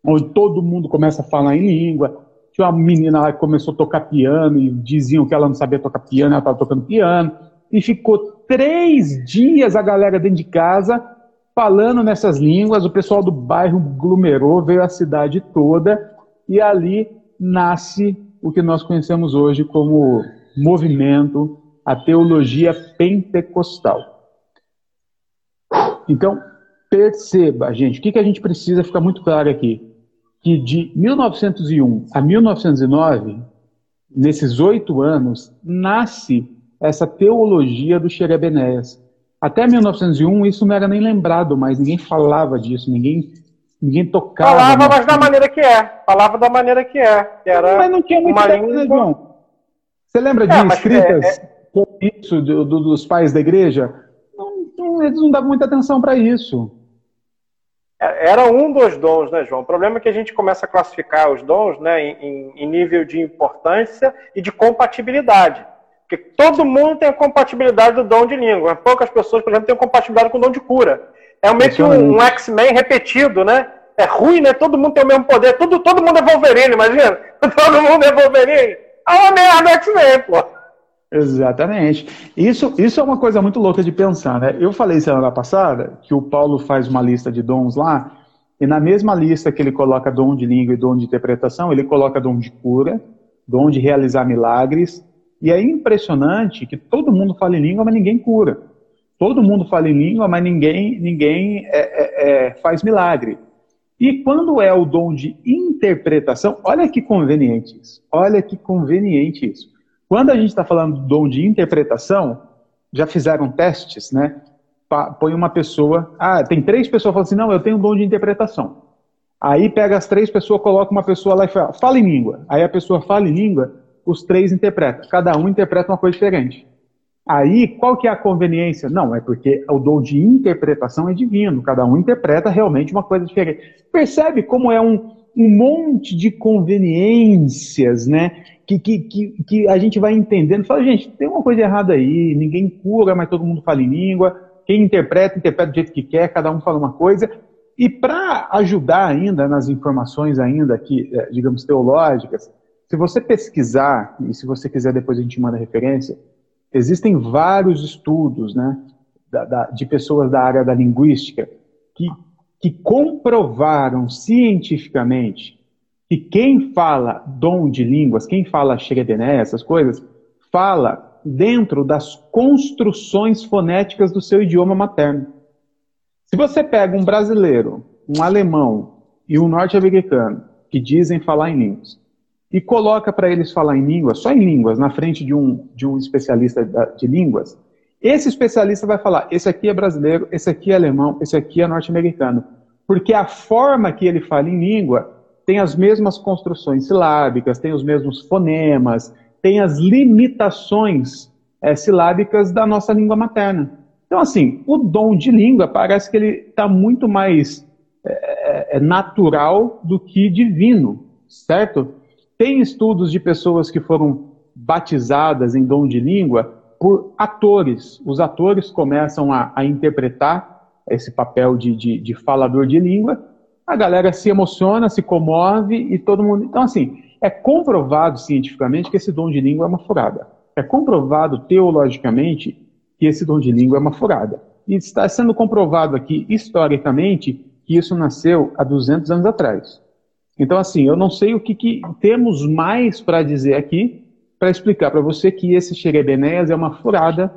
[SPEAKER 2] onde todo mundo começa a falar em língua. Tinha uma menina lá que começou a tocar piano e diziam que ela não sabia tocar piano, ela estava tocando piano. E ficou três dias a galera dentro de casa falando nessas línguas. O pessoal do bairro aglomerou, veio a cidade toda e ali nasce o que nós conhecemos hoje como movimento, a teologia pentecostal. Então, perceba, gente, o que, que a gente precisa ficar muito claro aqui? Que de 1901 a 1909, nesses oito anos, nasce essa teologia do Xerebenéias. Até 1901 isso não era nem lembrado, mas ninguém falava disso, ninguém, ninguém tocava.
[SPEAKER 3] Falava, mas da maneira que é. Falava da maneira que é. Que era
[SPEAKER 2] mas não tinha tempo, né,
[SPEAKER 3] língua...
[SPEAKER 2] João? Você lembra de
[SPEAKER 3] É,
[SPEAKER 2] escritas
[SPEAKER 3] é-
[SPEAKER 2] com isso do- do- dos pais da igreja? Não, não, eles não davam muita atenção para isso.
[SPEAKER 3] Era um dos dons, né, João? O problema é que a gente começa a classificar os dons né, em- em nível de importância e de compatibilidade. Porque todo mundo tem a compatibilidade do dom de língua. Poucas pessoas, por exemplo, têm compatibilidade com o dom de cura. É meio que um, um X-Men repetido, né? É ruim, né? Todo mundo tem o mesmo poder. Todo, todo mundo é Wolverine, imagina? (laughs) Todo mundo é Wolverine. É uma merda X-Men, pô.
[SPEAKER 2] Exatamente. Isso, isso é uma coisa muito louca de pensar, né? Eu falei semana passada que o Paulo faz uma lista de dons lá, e na mesma lista que ele coloca dom de língua e dom de interpretação, ele coloca dom de cura, dom de realizar milagres. E é impressionante que todo mundo fala em língua, mas ninguém cura. Todo mundo fala em língua, mas ninguém, ninguém é, é, é, faz milagre. E quando é o dom de interpretação, olha que conveniente isso. Olha que conveniente isso. Quando a gente está falando do dom de interpretação, já fizeram testes, né? Põe uma pessoa. Ah, tem três pessoas falam assim: não, eu tenho dom de interpretação. Aí pega as três pessoas, coloca uma pessoa lá e fala, fala em língua. Aí a pessoa fala em língua, os três interpretam. Cada um interpreta uma coisa diferente. Aí, qual que é a conveniência? Não, é porque o dom de interpretação é divino. Cada um interpreta realmente uma coisa diferente. Percebe como é um, um monte de conveniências, né? Que, que, que, que a gente vai entendendo. Fala, gente, tem uma coisa errada aí. Ninguém cura, mas todo mundo fala em língua. Quem interpreta, interpreta do jeito que quer. Cada um fala uma coisa. E para ajudar ainda nas informações ainda aqui, eh, digamos, teológicas, se você pesquisar, e se você quiser depois a gente manda referência, existem vários estudos né, da- da- de pessoas da área da linguística que, que comprovaram cientificamente que quem fala dom de línguas, quem fala xerebené, essas coisas, fala dentro das construções fonéticas do seu idioma materno. Se você pega um brasileiro, um alemão e um norte-americano que dizem falar em línguas e coloca para eles falar em línguas, só em línguas, na frente de um, de um especialista de línguas, esse especialista vai falar: esse aqui é brasileiro, esse aqui é alemão, esse aqui é norte-americano. Porque a forma que ele fala em língua tem as mesmas construções silábicas, tem os mesmos fonemas, tem as limitações eh, silábicas da nossa língua materna. Então, assim, o dom de língua parece que ele está muito mais é, é, natural do que divino, certo? Tem estudos de pessoas que foram batizadas em dom de língua por atores. Os atores começam a, a interpretar esse papel de, de, de falador de língua a galera se emociona, se comove e todo mundo. Então, assim, é comprovado cientificamente que esse dom de língua é uma furada. É comprovado teologicamente que esse dom de língua é uma furada. E está sendo comprovado aqui historicamente que isso nasceu há 200 anos atrás. Então, assim, eu não sei o que, que temos mais para dizer aqui para explicar para você que esse Xerebenéas é uma furada,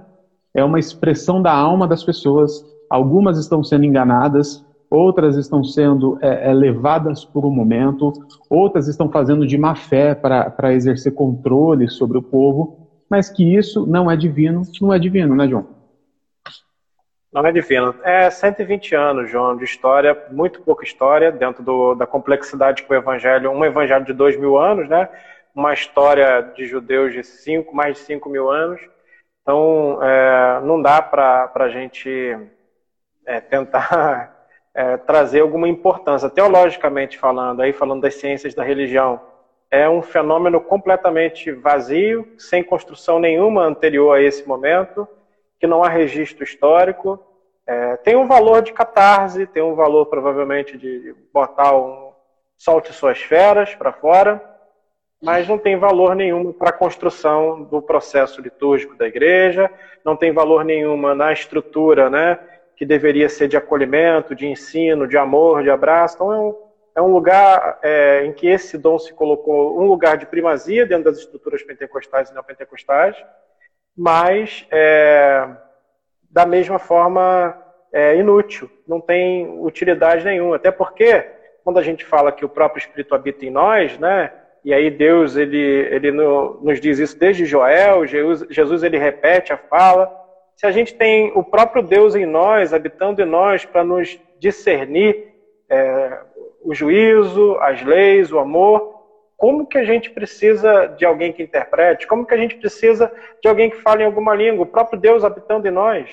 [SPEAKER 2] é uma expressão da alma das pessoas. Algumas estão sendo enganadas, outras estão sendo é, é, levadas por um momento, outras estão fazendo de má fé para exercer controle sobre o povo, mas que isso não é divino, não é divino, né, João?
[SPEAKER 3] Não é divino. É 120 anos, João, de história, muito pouca história, dentro do, da complexidade que o Evangelho, um Evangelho de dois mil anos, né? Uma história de judeus de cinco, mais de 5 mil anos. Então, é, não dá para a gente é, tentar (laughs) é, trazer alguma importância. Teologicamente falando, aí falando das ciências da religião, é um fenômeno completamente vazio, sem construção nenhuma anterior a esse momento, que não há registro histórico. É, tem um valor de catarse, tem um valor provavelmente de botar um solte suas feras para fora, mas não tem valor nenhum para a construção do processo litúrgico da igreja, não tem valor nenhuma na estrutura, né? que deveria ser de acolhimento, de ensino, de amor, de abraço. Então é um, é um lugar é, em que esse dom se colocou, um lugar de primazia dentro das estruturas pentecostais e neopentecostais, mas é, da mesma forma é inútil, não tem utilidade nenhuma. Até porque, quando a gente fala que o próprio Espírito habita em nós, né? E aí Deus ele, ele no, nos diz isso desde Joel, Jesus, Jesus ele repete a fala, se a gente tem o próprio Deus em nós, habitando em nós, para nos discernir é, o juízo, as leis, o amor, como que a gente precisa de alguém que interprete? Como que a gente precisa de alguém que fale em alguma língua? O próprio Deus habitando em nós.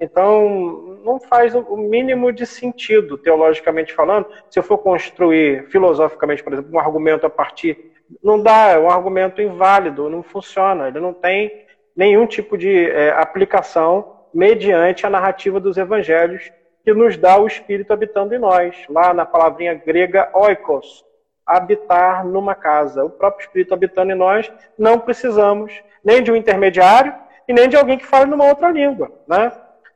[SPEAKER 3] Então, não faz o mínimo de sentido, teologicamente falando, se eu for construir filosoficamente, por exemplo, um argumento a partir. Não dá, é um argumento inválido, não funciona, ele não tem nenhum tipo de é, aplicação mediante a narrativa dos evangelhos que nos dá o Espírito habitando em nós. Lá na palavrinha grega oikos, habitar numa casa. O próprio Espírito habitando em nós, não precisamos nem de um intermediário e nem de alguém que fale numa outra língua. Né?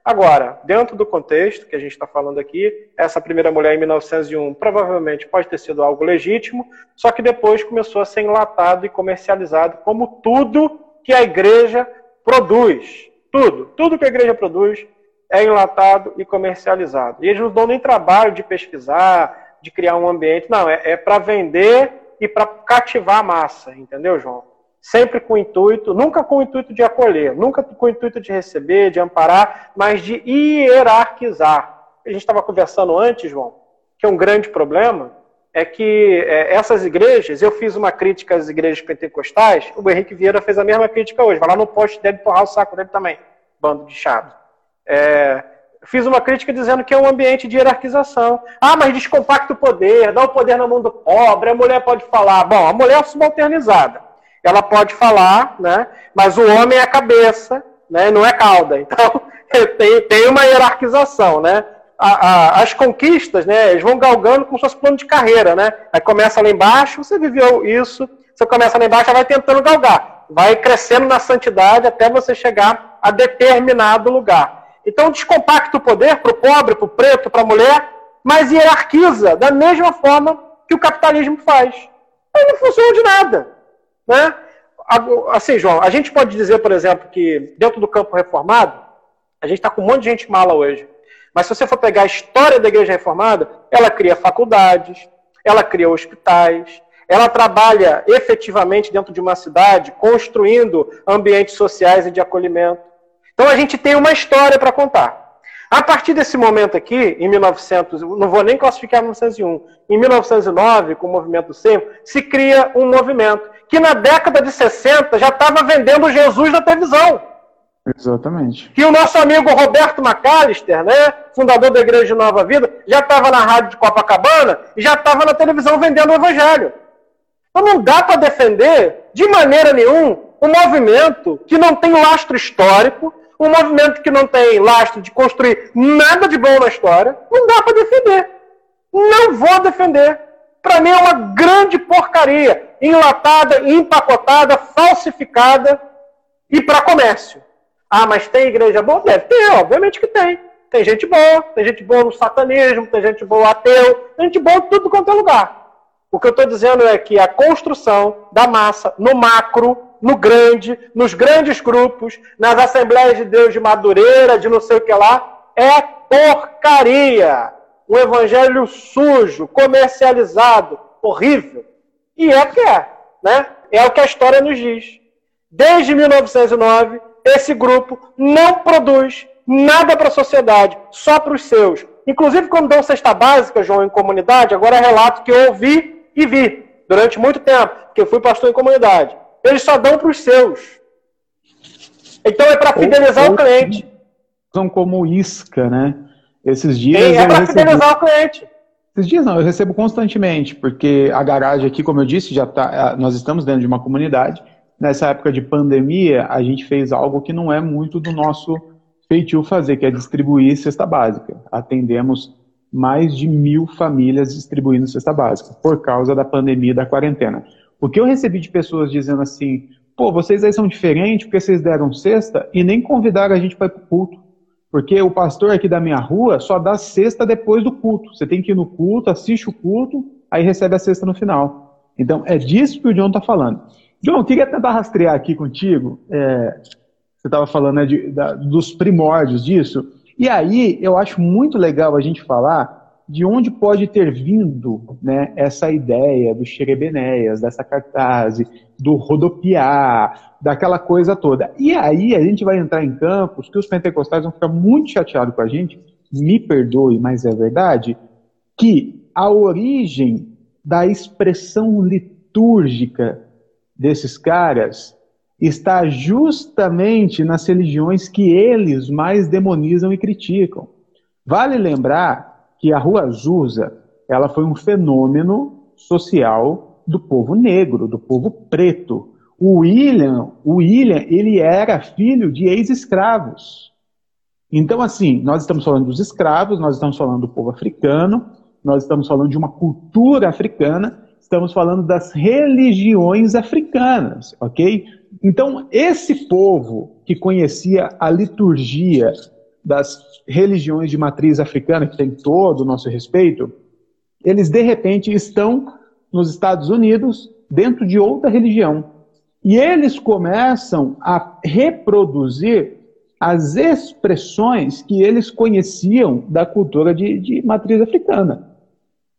[SPEAKER 3] Agora, dentro do contexto que a gente está falando aqui, essa primeira mulher em 1901 provavelmente pode ter sido algo legítimo, só que depois começou a ser enlatado e comercializado como tudo que a igreja produz. Tudo, tudo que a igreja produz é enlatado e comercializado. E eles não dão nem trabalho de pesquisar, de criar um ambiente. Não, é, é para vender e para cativar a massa, entendeu, João? Sempre com o intuito, nunca com o intuito de acolher, nunca com o intuito de receber, de amparar, mas de hierarquizar. A gente estava conversando antes, João, que é um grande problema, é que é, essas igrejas, eu fiz uma crítica às igrejas pentecostais, o Henrique Vieira fez a mesma crítica hoje, vai lá no post dele torrar o saco dele também, bando de chato. É, fiz uma crítica dizendo que é um ambiente de hierarquização. Ah, mas descompacta o poder, dá o poder na mão do pobre, a mulher pode falar. Bom, a mulher é subalternizada. Ela pode falar, né? mas o homem é a cabeça, né? não é cauda. (laughs) Então, tem, tem uma hierarquização, né? a, a, as conquistas, né, eles vão galgando como se fosse plano de carreira, né? Aí começa lá embaixo, você viveu isso, você começa lá embaixo, vai tentando galgar, vai crescendo na santidade até você chegar a determinado lugar. Então descompacta o poder para o pobre, para o preto, para a mulher, mas hierarquiza da mesma forma que o capitalismo faz. Aí não funciona de nada, né? Assim, João, a gente pode dizer, por exemplo, que dentro do campo reformado, a gente está com um monte de gente mala hoje. Mas se você for pegar a história da Igreja Reformada, ela cria faculdades, ela cria hospitais, ela trabalha efetivamente dentro de uma cidade, construindo ambientes sociais e de acolhimento. Então a gente tem uma história para contar. A partir desse momento aqui, em 1900, não vou nem classificar 1901, em 1909, com o movimento SEM, se cria um movimento que na década de 60 já estava vendendo Jesus na televisão.
[SPEAKER 2] Exatamente.
[SPEAKER 3] Que o nosso amigo Roberto McAllister, né, fundador da Igreja de Nova Vida, já estava na rádio de Copacabana e já estava na televisão vendendo o Evangelho. Então não dá para defender, de maneira nenhuma, um movimento que não tem lastro histórico, um movimento que não tem lastro de construir nada de bom na história, não dá para defender. Não vou defender. Para mim é uma grande porcaria, enlatada, empacotada, falsificada e para comércio. Ah, mas tem igreja boa? Deve ter, obviamente que tem. Tem gente boa, tem gente boa no satanismo, tem gente boa ateu, tem gente boa em tudo quanto é lugar. O que eu estou dizendo é que a construção da massa, no macro, no grande, nos grandes grupos, nas Assembleias de Deus de Madureira, de não sei o que lá, é porcaria. Um evangelho sujo, comercializado, horrível. E é que é, né? É o que a história nos diz. Desde 1909, esse grupo não produz nada para a sociedade, só para os seus. Inclusive, quando dão cesta básica, João, em comunidade, agora é relato que eu ouvi e vi durante muito tempo, porque eu fui pastor em comunidade. Eles só dão para os seus. Então é para fidelizar ou, o cliente.
[SPEAKER 2] São como isca, né? Esses dias.
[SPEAKER 3] Sim, é para fidelizar o cliente.
[SPEAKER 2] Esses dias não, eu recebo constantemente, porque a garagem aqui, como eu disse, já tá, nós estamos dentro de uma comunidade. Nessa época de pandemia, a gente fez algo que não é muito do nosso feitio fazer, que é distribuir cesta básica. Atendemos mais de mil famílias distribuindo cesta básica, por causa da pandemia da quarentena. O que eu recebi de pessoas dizendo assim, pô, vocês aí são diferentes porque vocês deram cesta e nem convidaram a gente para ir para o culto. Porque o pastor aqui da minha rua só dá cesta depois do culto. Você tem que ir no culto, assiste o culto, aí recebe a cesta no final. Então, é disso que o John está falando. John, eu queria tentar rastrear aqui contigo. É, você estava falando né, de, da, dos primórdios disso. E aí, eu acho muito legal a gente falar de onde pode ter vindo né, essa ideia do Xerebenéias, dessa cartaz, do rodopiar, daquela coisa toda. E aí a gente vai entrar em campos que os pentecostais vão ficar muito chateados com a gente, me perdoe, mas é verdade, que a origem da expressão litúrgica desses caras está justamente nas religiões que eles mais demonizam e criticam. Vale lembrar que a Rua Azusa ela foi um fenômeno social do povo negro, do povo preto. O William, o William, ele era filho de ex-escravos. Então, assim, nós estamos falando dos escravos, nós estamos falando do povo africano, nós estamos falando de uma cultura africana, estamos falando das religiões africanas, ok? Então, esse povo que conhecia a liturgia das religiões de matriz africana, que tem todo o nosso respeito, eles de repente estão nos Estados Unidos dentro de outra religião. E eles começam a reproduzir as expressões que eles conheciam da cultura de, de matriz africana.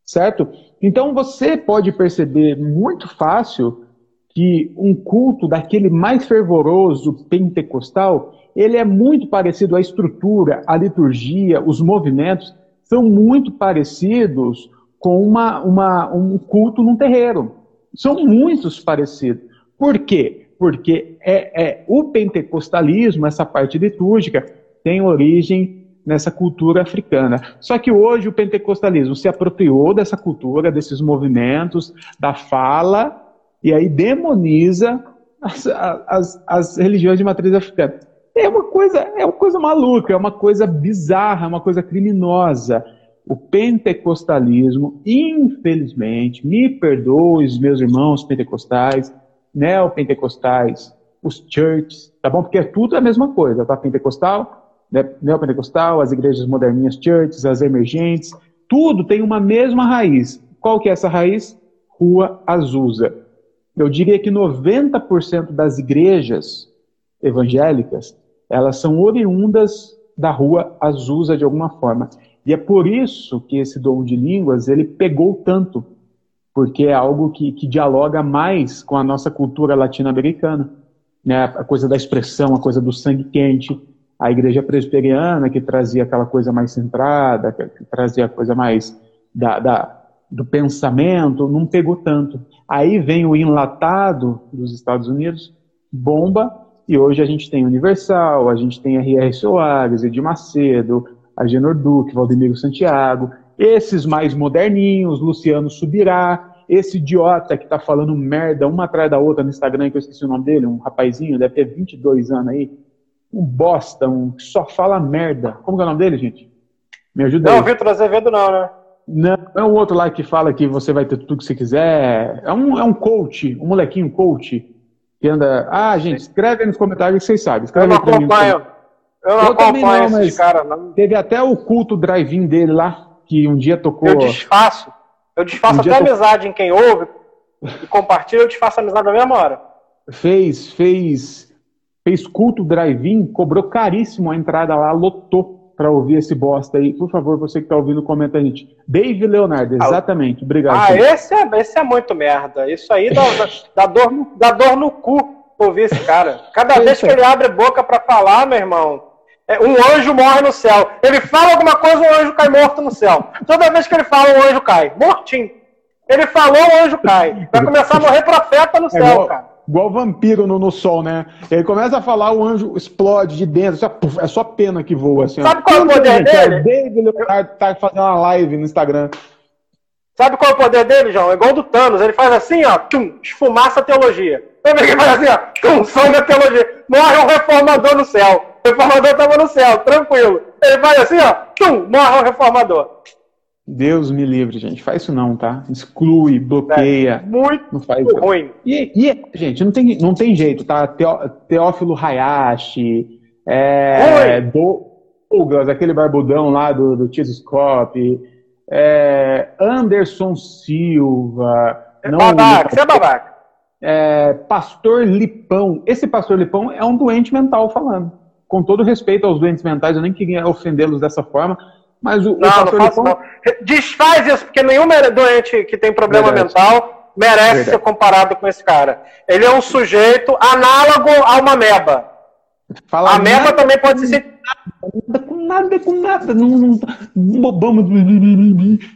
[SPEAKER 2] Certo? Então você pode perceber muito fácil que um culto daquele mais fervoroso pentecostal, ele é muito parecido à estrutura, à liturgia, os movimentos são muito parecidos com uma, uma, um culto num terreiro. São muitos parecidos. Por quê? Porque é, é, o pentecostalismo, essa parte litúrgica, tem origem nessa cultura africana. Só que hoje o pentecostalismo se apropriou dessa cultura, desses movimentos, da fala, e aí demoniza as, as, as religiões de matriz africana. É uma coisa, é uma coisa maluca, é uma coisa bizarra, é uma coisa criminosa. O pentecostalismo, infelizmente, me perdoe os meus irmãos pentecostais, neopentecostais, os churches, tá bom? Porque é tudo a mesma coisa, tá? Pentecostal, né? neopentecostal, as igrejas moderninhas churches, as emergentes, tudo tem uma mesma raiz. Qual que é essa raiz? Rua Azusa. Eu diria que 90% das igrejas evangélicas, elas são oriundas da rua Azusa de alguma forma. E é por isso que esse dom de línguas, ele pegou tanto, porque é algo que, que dialoga mais com a nossa cultura latino-americana. Né? A coisa da expressão, a coisa do sangue quente, a igreja presbiteriana que trazia aquela coisa mais centrada, que trazia a coisa mais da, da do pensamento, não pegou tanto. Aí vem o enlatado dos Estados Unidos, bomba, e hoje a gente tem Universal, a gente tem R.R. Soares, Edir Macedo, Agenor Duque, Valdemiro Santiago, esses mais moderninhos, Luciano Subirá, esse idiota que tá falando merda uma atrás da outra no Instagram, que eu esqueci o nome dele, um rapazinho, deve ter 22 anos aí, um bosta, um que só fala merda. Como que é o nome dele, gente? Me ajuda
[SPEAKER 3] não,
[SPEAKER 2] aí.
[SPEAKER 3] Não, Vitor Azevedo não, né?
[SPEAKER 2] Não, é o outro lá que fala que você vai ter tudo que você quiser. É um, é um coach, um molequinho coach. Que anda. Ah, gente, escreve aí nos comentários que vocês sabem. Escreve
[SPEAKER 3] eu não acompanho. Eu não eu acompanho não, esses caras, não.
[SPEAKER 2] Teve até o culto drive-in dele lá, que um dia tocou.
[SPEAKER 3] Eu desfaço. Eu desfaço um até amizade em quem ouve e compartilha, eu desfaço amizade na mesma hora.
[SPEAKER 2] Fez, fez, fez culto drive-in, cobrou caríssimo a entrada lá, lotou para ouvir esse bosta aí. Por favor, você que está ouvindo, comenta a gente. Dave Leonardo, exatamente. Obrigado.
[SPEAKER 3] Ah, esse é, esse é muito merda. Isso aí dá, dá, dor, no, dá dor no cu ouvir esse cara. Cada vez que ele abre boca para falar, meu irmão, é, um anjo morre no céu. Ele fala alguma coisa, um anjo cai morto no céu. Toda vez que ele fala, um anjo cai. Mortinho. Ele falou, o anjo cai. Vai começar a morrer profeta no é céu, é cara.
[SPEAKER 2] Igual vampiro no, no sol, né? Ele começa a falar, o anjo explode de dentro. Só, puf, é só pena que voa. Assim,
[SPEAKER 3] Sabe ó. qual é o poder dele?
[SPEAKER 2] David Leonardo tá fazendo uma live no Instagram.
[SPEAKER 3] Sabe qual é o poder dele, João? É igual do Thanos. Ele faz assim, ó, tum, esfumaça a teologia. Ele faz assim, ó, tum, som da teologia. Morre um reformador no céu. O reformador estava no céu, tranquilo. Ele faz assim, ó, tum, morre o reformador.
[SPEAKER 2] Deus me livre, gente. Faz isso não, tá? Exclui, bloqueia.
[SPEAKER 3] É, muito
[SPEAKER 2] não faz
[SPEAKER 3] ruim.
[SPEAKER 2] E, e, gente, não tem, não tem jeito, tá? Teó, Teófilo Hayashi, é, Douglas, aquele barbudão lá do, do é, Anderson Silva.
[SPEAKER 3] É não, babaca, você é babaca.
[SPEAKER 2] É, Pastor Lipão. Esse Pastor Lipão é um doente mental falando com todo respeito aos doentes mentais, eu nem queria ofendê-los dessa forma, mas o,
[SPEAKER 3] não, o não faço, não. Desfaz isso, porque nenhum doente que tem problema Verdade. mental merece Verdade. ser comparado com esse cara. Ele é um sujeito análogo a uma meba. Fala a meba também pode ser.
[SPEAKER 2] Nada com nada, com nada. Não, não, bobamos.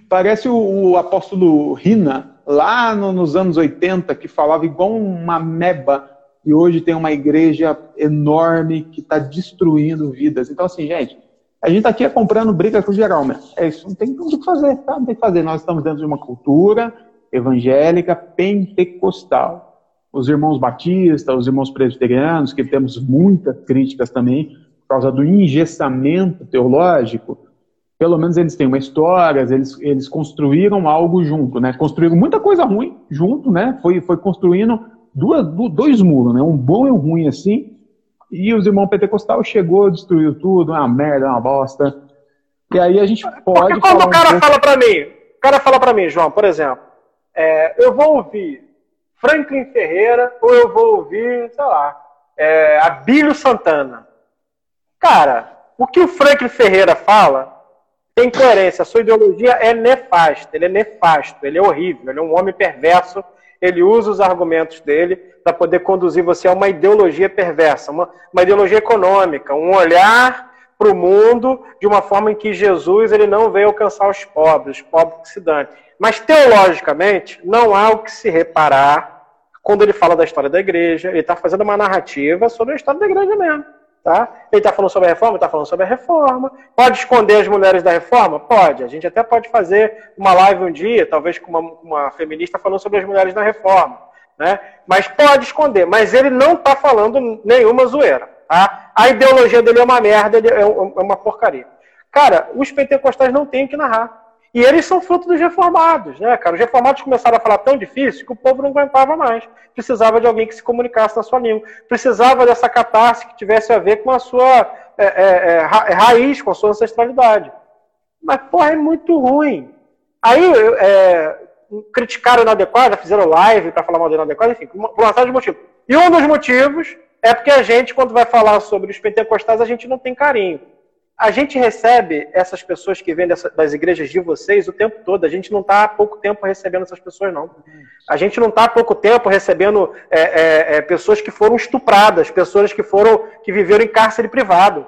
[SPEAKER 2] Parece o, o apóstolo Rina, lá no, nos anos 80, que falava igual uma meba e hoje tem uma igreja enorme que está destruindo vidas. Então, assim, gente, a gente está aqui comprando briga com geral, né? É isso, não tem o que fazer, tá? Não tem que fazer. Nós estamos dentro de uma cultura evangélica pentecostal. Os irmãos batistas, os irmãos presbiterianos, que temos muitas críticas também, por causa do engessamento teológico, pelo menos eles têm uma história, eles, eles construíram algo junto, né? Construíram muita coisa ruim junto, né? Foi, foi construindo duas, dois muros, né? Um bom e um ruim assim. E os irmãos pentecostal chegou, destruiu tudo, uma merda, uma bosta. E aí a gente pode. Porque
[SPEAKER 3] quando o cara um fala para mim, o cara fala para mim, João, por exemplo, é, eu vou ouvir Franklin Ferreira ou eu vou ouvir, sei lá, é, Abílio Santana. Cara, o que o Franklin Ferreira fala tem coerência. A sua ideologia é nefasta, ele é nefasto, ele é horrível, ele é um homem perverso ele usa os argumentos dele para poder conduzir você a uma ideologia perversa, uma, uma ideologia econômica, um olhar para o mundo de uma forma em que Jesus ele não veio alcançar os pobres, os pobres que se dão. Mas teologicamente, não há o que se reparar quando ele fala da história da igreja, ele está fazendo uma narrativa sobre a história da igreja mesmo. Tá? Ele está falando sobre a reforma, está falando sobre a reforma. Pode esconder as mulheres da reforma? Pode. A gente até pode fazer uma live um dia, talvez com uma, uma feminista falando sobre as mulheres da reforma. Né? Mas pode esconder. Mas ele não está falando nenhuma zoeira. Tá? A ideologia dele é uma merda, é, é uma porcaria. Cara, os pentecostais não têm o que narrar. E eles são fruto dos reformados, né, cara? Os reformados começaram a falar tão difícil que o povo não aguentava mais. Precisava de alguém que se comunicasse na sua língua. Precisava dessa catarse que tivesse a ver com a sua é, é, é, é raiz, com a sua ancestralidade. Mas, porra, é muito ruim. Aí, é, criticaram inadequado, fizeram live para falar mal do inadequado, enfim, por uma série de motivos. E um dos motivos é porque a gente, quando vai falar sobre os pentecostais, a gente não tem carinho a gente recebe essas pessoas que vêm das igrejas de vocês o tempo todo. A gente não está há pouco tempo recebendo essas pessoas, não. A gente não está há pouco tempo recebendo é, é, é, pessoas que foram estupradas, pessoas que foram que viveram em cárcere privado.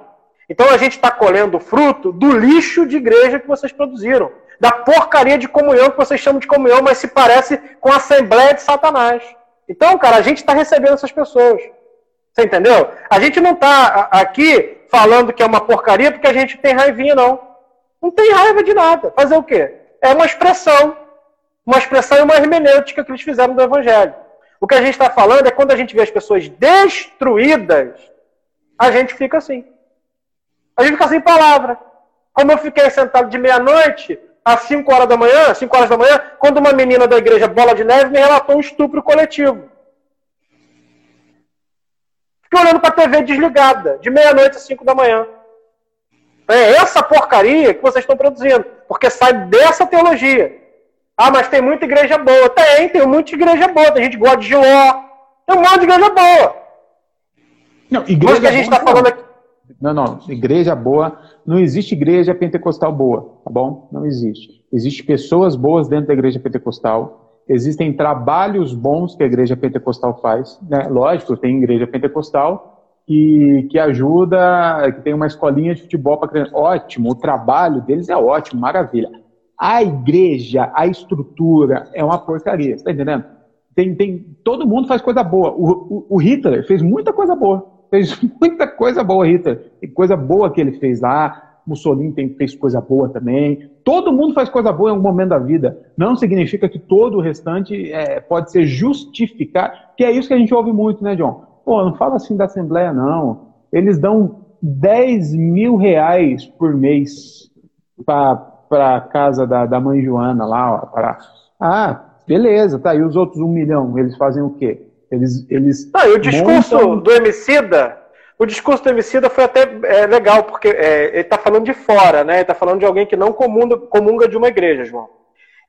[SPEAKER 3] Então a gente está colhendo fruto do lixo de igreja que vocês produziram, da porcaria de comunhão que vocês chamam de comunhão, mas se parece com a Assembleia de Satanás. Então, cara, a gente está recebendo essas pessoas. Você entendeu? A gente não está aqui falando que é uma porcaria porque a gente tem raivinha, não. Não tem raiva de nada. Fazer o quê? É uma expressão. Uma expressão e uma hermenêutica que eles fizeram do Evangelho. O que a gente está falando é quando a gente vê as pessoas destruídas, a gente fica assim. A gente fica sem palavra. Como eu fiquei sentado de meia-noite às 5 horas da manhã, 5 horas da manhã, quando uma menina da igreja Bola de Neve me relatou um estupro coletivo. Fiquei olhando para a TV desligada, de meia-noite às 5 da manhã. É essa porcaria que vocês estão produzindo, porque sai dessa teologia. Ah, mas tem muita igreja boa. Tem, tem muita igreja boa. Tem gente que gosta de Giló. Tem um monte de igreja boa.
[SPEAKER 2] Não, igreja mas que a gente está falando aqui. Não, não. Igreja boa. Não existe igreja pentecostal boa, tá bom? Não existe. Existem pessoas boas dentro da igreja pentecostal. Existem trabalhos bons que a igreja pentecostal faz. Né? Lógico, tem igreja pentecostal que, que ajuda, que tem uma escolinha de futebol para criança. Ótimo, o trabalho deles é ótimo, maravilha. A igreja, a estrutura é uma porcaria, você tá entendendo? Tem, tem, todo mundo faz coisa boa. O, o, o Hitler fez muita coisa boa. Fez (laughs) muita coisa boa, Hitler. Tem coisa boa que ele fez lá. Mussolini tem, fez coisa boa também. Todo mundo faz coisa boa em algum momento da vida. Não significa que todo o restante é, pode ser justificado, que é isso que a gente ouve muito, né, John? Pô, não fala assim da Assembleia, não. Eles dão 10 mil reais por mês para a casa da, da mãe Joana lá. Pra... Ah, beleza, tá. E os outros um milhão, eles fazem o quê? Eles, eles
[SPEAKER 3] não, e o discurso montam... do Emicida, o discurso do Emicida foi até é, legal, porque é, ele está falando de fora, né? Ele está falando de alguém que não comunga, comunga de uma igreja, João.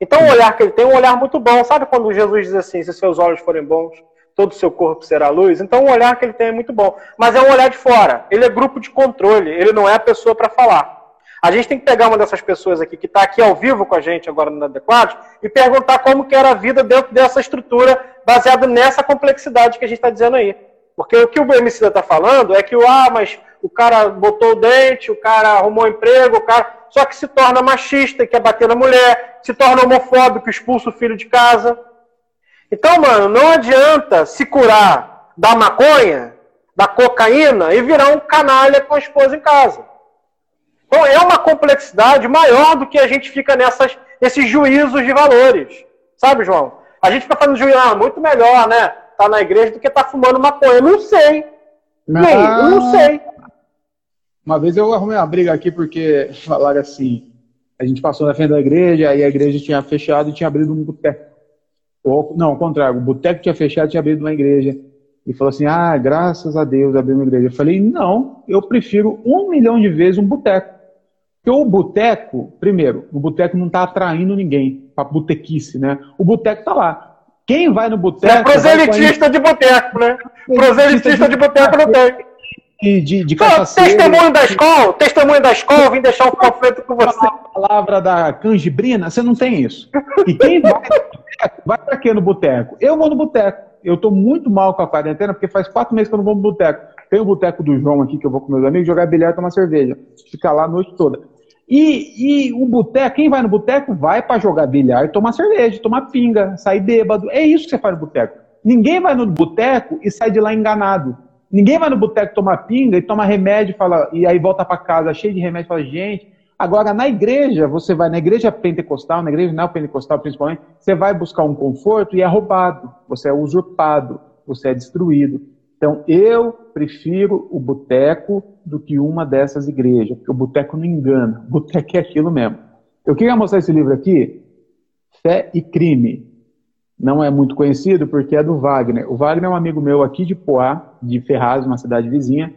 [SPEAKER 3] Então o olhar que ele tem é um olhar muito bom. Sabe quando Jesus diz assim, se seus olhos forem bons, todo o seu corpo será luz. Então o olhar que ele tem é muito bom. Mas é um olhar de fora. Ele é grupo de controle, ele não é a pessoa para falar. A gente tem que pegar uma dessas pessoas aqui que está aqui ao vivo com a gente agora no Adequado e perguntar como que era a vida dentro dessa estrutura baseada nessa complexidade que a gente está dizendo aí. Porque o que o BMC está falando é que o ah, mas o cara botou o dente, o cara arrumou um emprego, o cara só que se torna machista e quer bater na mulher, se torna homofóbico, expulsa o filho de casa. Então, mano, não adianta se curar da maconha, da cocaína e virar um canalha com a esposa em casa. Então, é uma complexidade maior do que a gente fica nessas, nesses juízos de valores. Sabe, João? A gente fica fazendo juízo, ah, muito melhor, né? Tá na igreja do que tá fumando maconha. Eu não sei. Não. Nem, eu não sei.
[SPEAKER 2] Uma vez eu arrumei uma briga aqui porque falaram assim: a gente passou na frente da igreja, aí a igreja tinha fechado e tinha abrido um boteco. Ou, não, ao contrário, o boteco tinha fechado e tinha abrido uma igreja. E falou assim: ah, graças a Deus abriu uma igreja. Eu falei: não, eu prefiro um milhão de vezes um boteco. Porque o boteco, primeiro, o boteco não está atraindo ninguém para botequice, né? O boteco está lá. Quem vai no boteco. É
[SPEAKER 3] proselitista de boteco, né? Proselitista de boteco não tem.
[SPEAKER 2] De, de, de
[SPEAKER 3] testemunho da escola, testemunho da escola, vim deixar um panfleto com você. A
[SPEAKER 2] palavra da canjibrina, você não tem isso. E quem vai vai para quê no boteco? Eu vou no boteco. Eu estou muito mal com a quarentena, porque faz quatro meses que eu não vou no boteco. Tem o boteco do João aqui, que eu vou com meus amigos, jogar bilhar e tomar cerveja. Ficar lá a noite toda. E, e o boteco, quem vai no boteco vai para jogar bilhar tomar cerveja, tomar pinga, sair bêbado. É isso que você faz no boteco. Ninguém vai no boteco e sai de lá enganado. Ninguém vai no boteco tomar pinga e toma remédio fala, e aí volta para casa cheio de remédio e fala, gente, Agora, na igreja, você vai na igreja pentecostal, na igreja neopentecostal principalmente, você vai buscar um conforto e é roubado, você é usurpado, você é destruído. Então, eu prefiro o boteco do que uma dessas igrejas, porque o boteco não engana, o boteco é aquilo mesmo. Eu queria mostrar esse livro aqui, Fé e Crime. Não é muito conhecido porque é do Wagner. O Wagner é um amigo meu aqui de Poá, de Ferraz, uma cidade vizinha,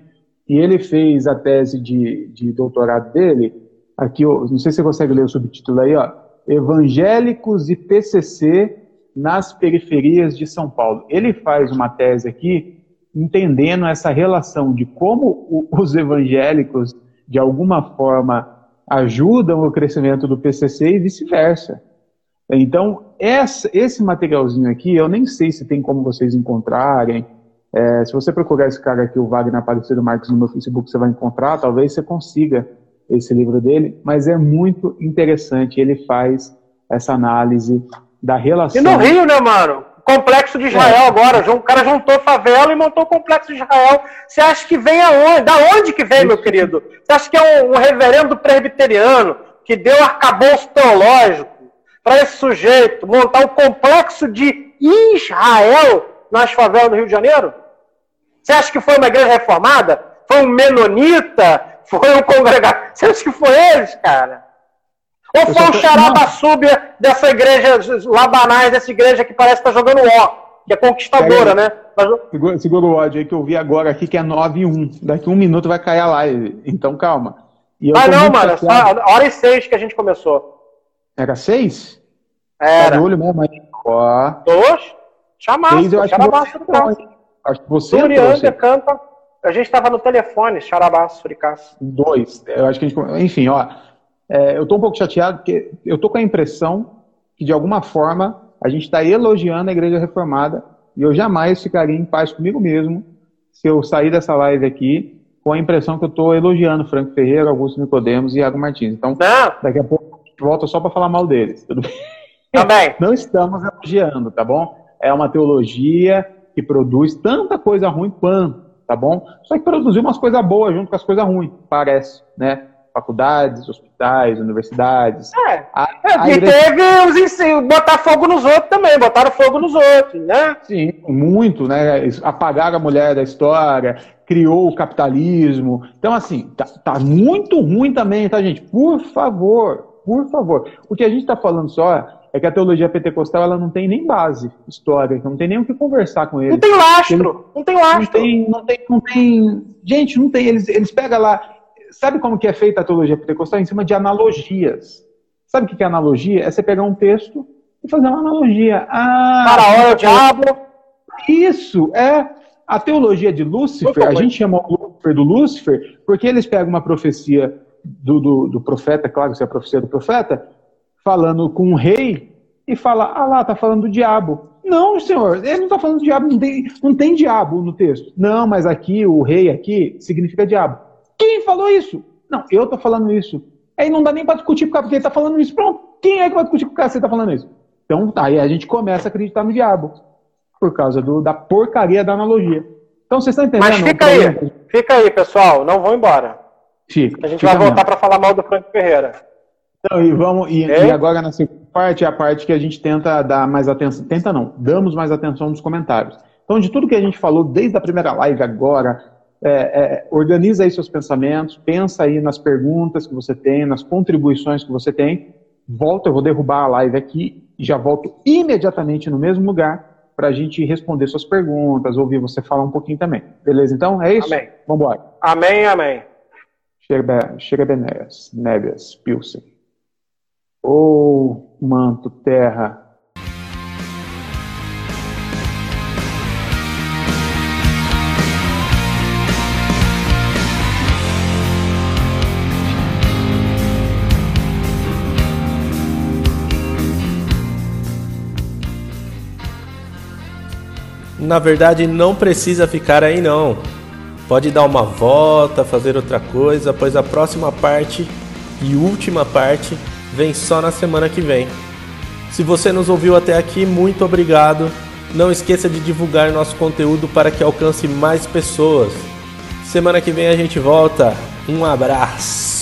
[SPEAKER 2] e ele fez a tese de, de doutorado dele Aqui, não sei se você consegue ler o subtítulo aí, ó. Evangélicos e PCC nas periferias de São Paulo. Ele faz uma tese aqui entendendo essa relação de como os evangélicos, de alguma forma, ajudam o crescimento do PCC e vice-versa. Então, esse materialzinho aqui, eu nem sei se tem como vocês encontrarem. É, se você procurar esse cara aqui, o Wagner Aparecido Marques, no meu Facebook, você vai encontrar, talvez você consiga esse livro dele, mas é muito interessante. Ele faz essa análise da relação.
[SPEAKER 3] E no Rio, né, mano? Complexo de Israel é. agora. O cara juntou favela e montou o Complexo de Israel. Você acha que vem aonde? Da onde que vem, meu querido? Você acha que é um, um reverendo presbiteriano que deu arcabouço teológico para esse sujeito montar o Complexo de Israel nas favelas do Rio de Janeiro? Você acha que foi uma igreja reformada? Foi um menonita? Foi um congregação. (laughs) Você acha que foi eles, cara? Ou foi o xaraba súbia dessa igreja, Labanais, dessa igreja que parece que tá jogando ó, que é conquistadora, né?
[SPEAKER 2] Segura, segura, o ódio aí que eu vi agora aqui, que é 9 e 1. Daqui um minuto vai cair a live, então calma.
[SPEAKER 3] ah, não, mano, é só hora e seis que a gente começou.
[SPEAKER 2] Era seis?
[SPEAKER 3] Era.
[SPEAKER 2] Tá olho mesmo aí. Ó.
[SPEAKER 3] Dois? Chamaço, seis,
[SPEAKER 2] eu acho charabaço que você
[SPEAKER 3] Durianga canta. A gente estava no telefone, charabaço, fricaço.
[SPEAKER 2] Dois. Eu acho que a gente. Enfim, ó. É, eu estou um pouco chateado porque eu estou com a impressão que, de alguma forma, a gente está elogiando a Igreja Reformada e eu jamais ficaria em paz comigo mesmo se eu sair dessa live aqui com a impressão que eu estou elogiando Franco Ferreira, Augusto Nicodemos e Iago Martins. Então, Não. daqui a pouco volta só para falar mal deles. Tudo bem?
[SPEAKER 3] Também. (laughs)
[SPEAKER 2] Não estamos elogiando, tá bom? É uma teologia que produz tanta coisa ruim quanto, tá bom? Só que produziu umas coisas boas junto com as coisas ruins, parece, né? Faculdades, hospitais, universidades.
[SPEAKER 3] É, a, a e igreja... teve os ensinos, botar fogo nos outros também, botaram fogo nos outros, né?
[SPEAKER 2] Sim, muito, né? Apagaram a mulher da história, criou o capitalismo. Então, assim, tá, tá muito ruim também, tá, gente? Por favor, por favor. O que a gente está falando só é que a teologia pentecostal ela não tem nem base histórica, não tem nem o que conversar com eles.
[SPEAKER 3] Não tem lastro, não tem lastro.
[SPEAKER 2] Não tem, não tem, não tem. Gente, não tem. Eles, eles pegam lá sabe como que é feita a teologia pentecostal? Em cima de analogias. Sabe o que é analogia? É você pegar um texto e fazer uma analogia. Ah,
[SPEAKER 3] Faraó é o diabo.
[SPEAKER 2] Isso, é. A teologia de Lúcifer, a gente chama o Lúcifer do Lúcifer, porque eles pegam uma profecia do, do, do profeta, claro que é a profecia do profeta, falando com um rei, e fala, ah lá, tá falando do diabo. Não, senhor, ele não está falando do diabo, não tem, não tem diabo no texto. Não, mas aqui, o rei aqui, significa diabo. Quem falou isso? Não, eu tô falando isso. Aí não dá nem para discutir porque ele tá falando isso. Pronto, quem é que vai discutir com o cara se ele tá falando isso? Então, aí a gente começa a acreditar no diabo. Por causa do, da porcaria da analogia. Então, vocês estão entendendo?
[SPEAKER 3] Mas fica aí, fica aí, pessoal. Não vão embora.
[SPEAKER 2] Fica.
[SPEAKER 3] A gente vai voltar para falar mal do Franco Ferreira.
[SPEAKER 2] Então, e vamos e, e, agora na segunda parte é a parte que a gente tenta dar mais atenção, tenta não, damos mais atenção nos comentários. Então, de tudo que a gente falou desde a primeira live agora, é, é, organiza aí seus pensamentos, pensa aí nas perguntas que você tem, nas contribuições que você tem. Volta, eu vou derrubar a live aqui e já volto imediatamente no mesmo lugar para a gente responder suas perguntas, ouvir você falar um pouquinho também. Beleza? Então, é isso?
[SPEAKER 3] Amém.
[SPEAKER 2] Vamos embora.
[SPEAKER 3] Amém, amém.
[SPEAKER 2] Chega, chega Benéas, Nébias, Pilsen. Ô, oh, manto, terra,
[SPEAKER 1] Na verdade, não precisa ficar aí não. Pode dar uma volta, fazer outra coisa, pois a próxima parte e última parte vem só na semana que vem. Se você nos ouviu até aqui, muito obrigado. Não esqueça de divulgar nosso conteúdo para que alcance mais pessoas. Semana que vem a gente volta. Um abraço.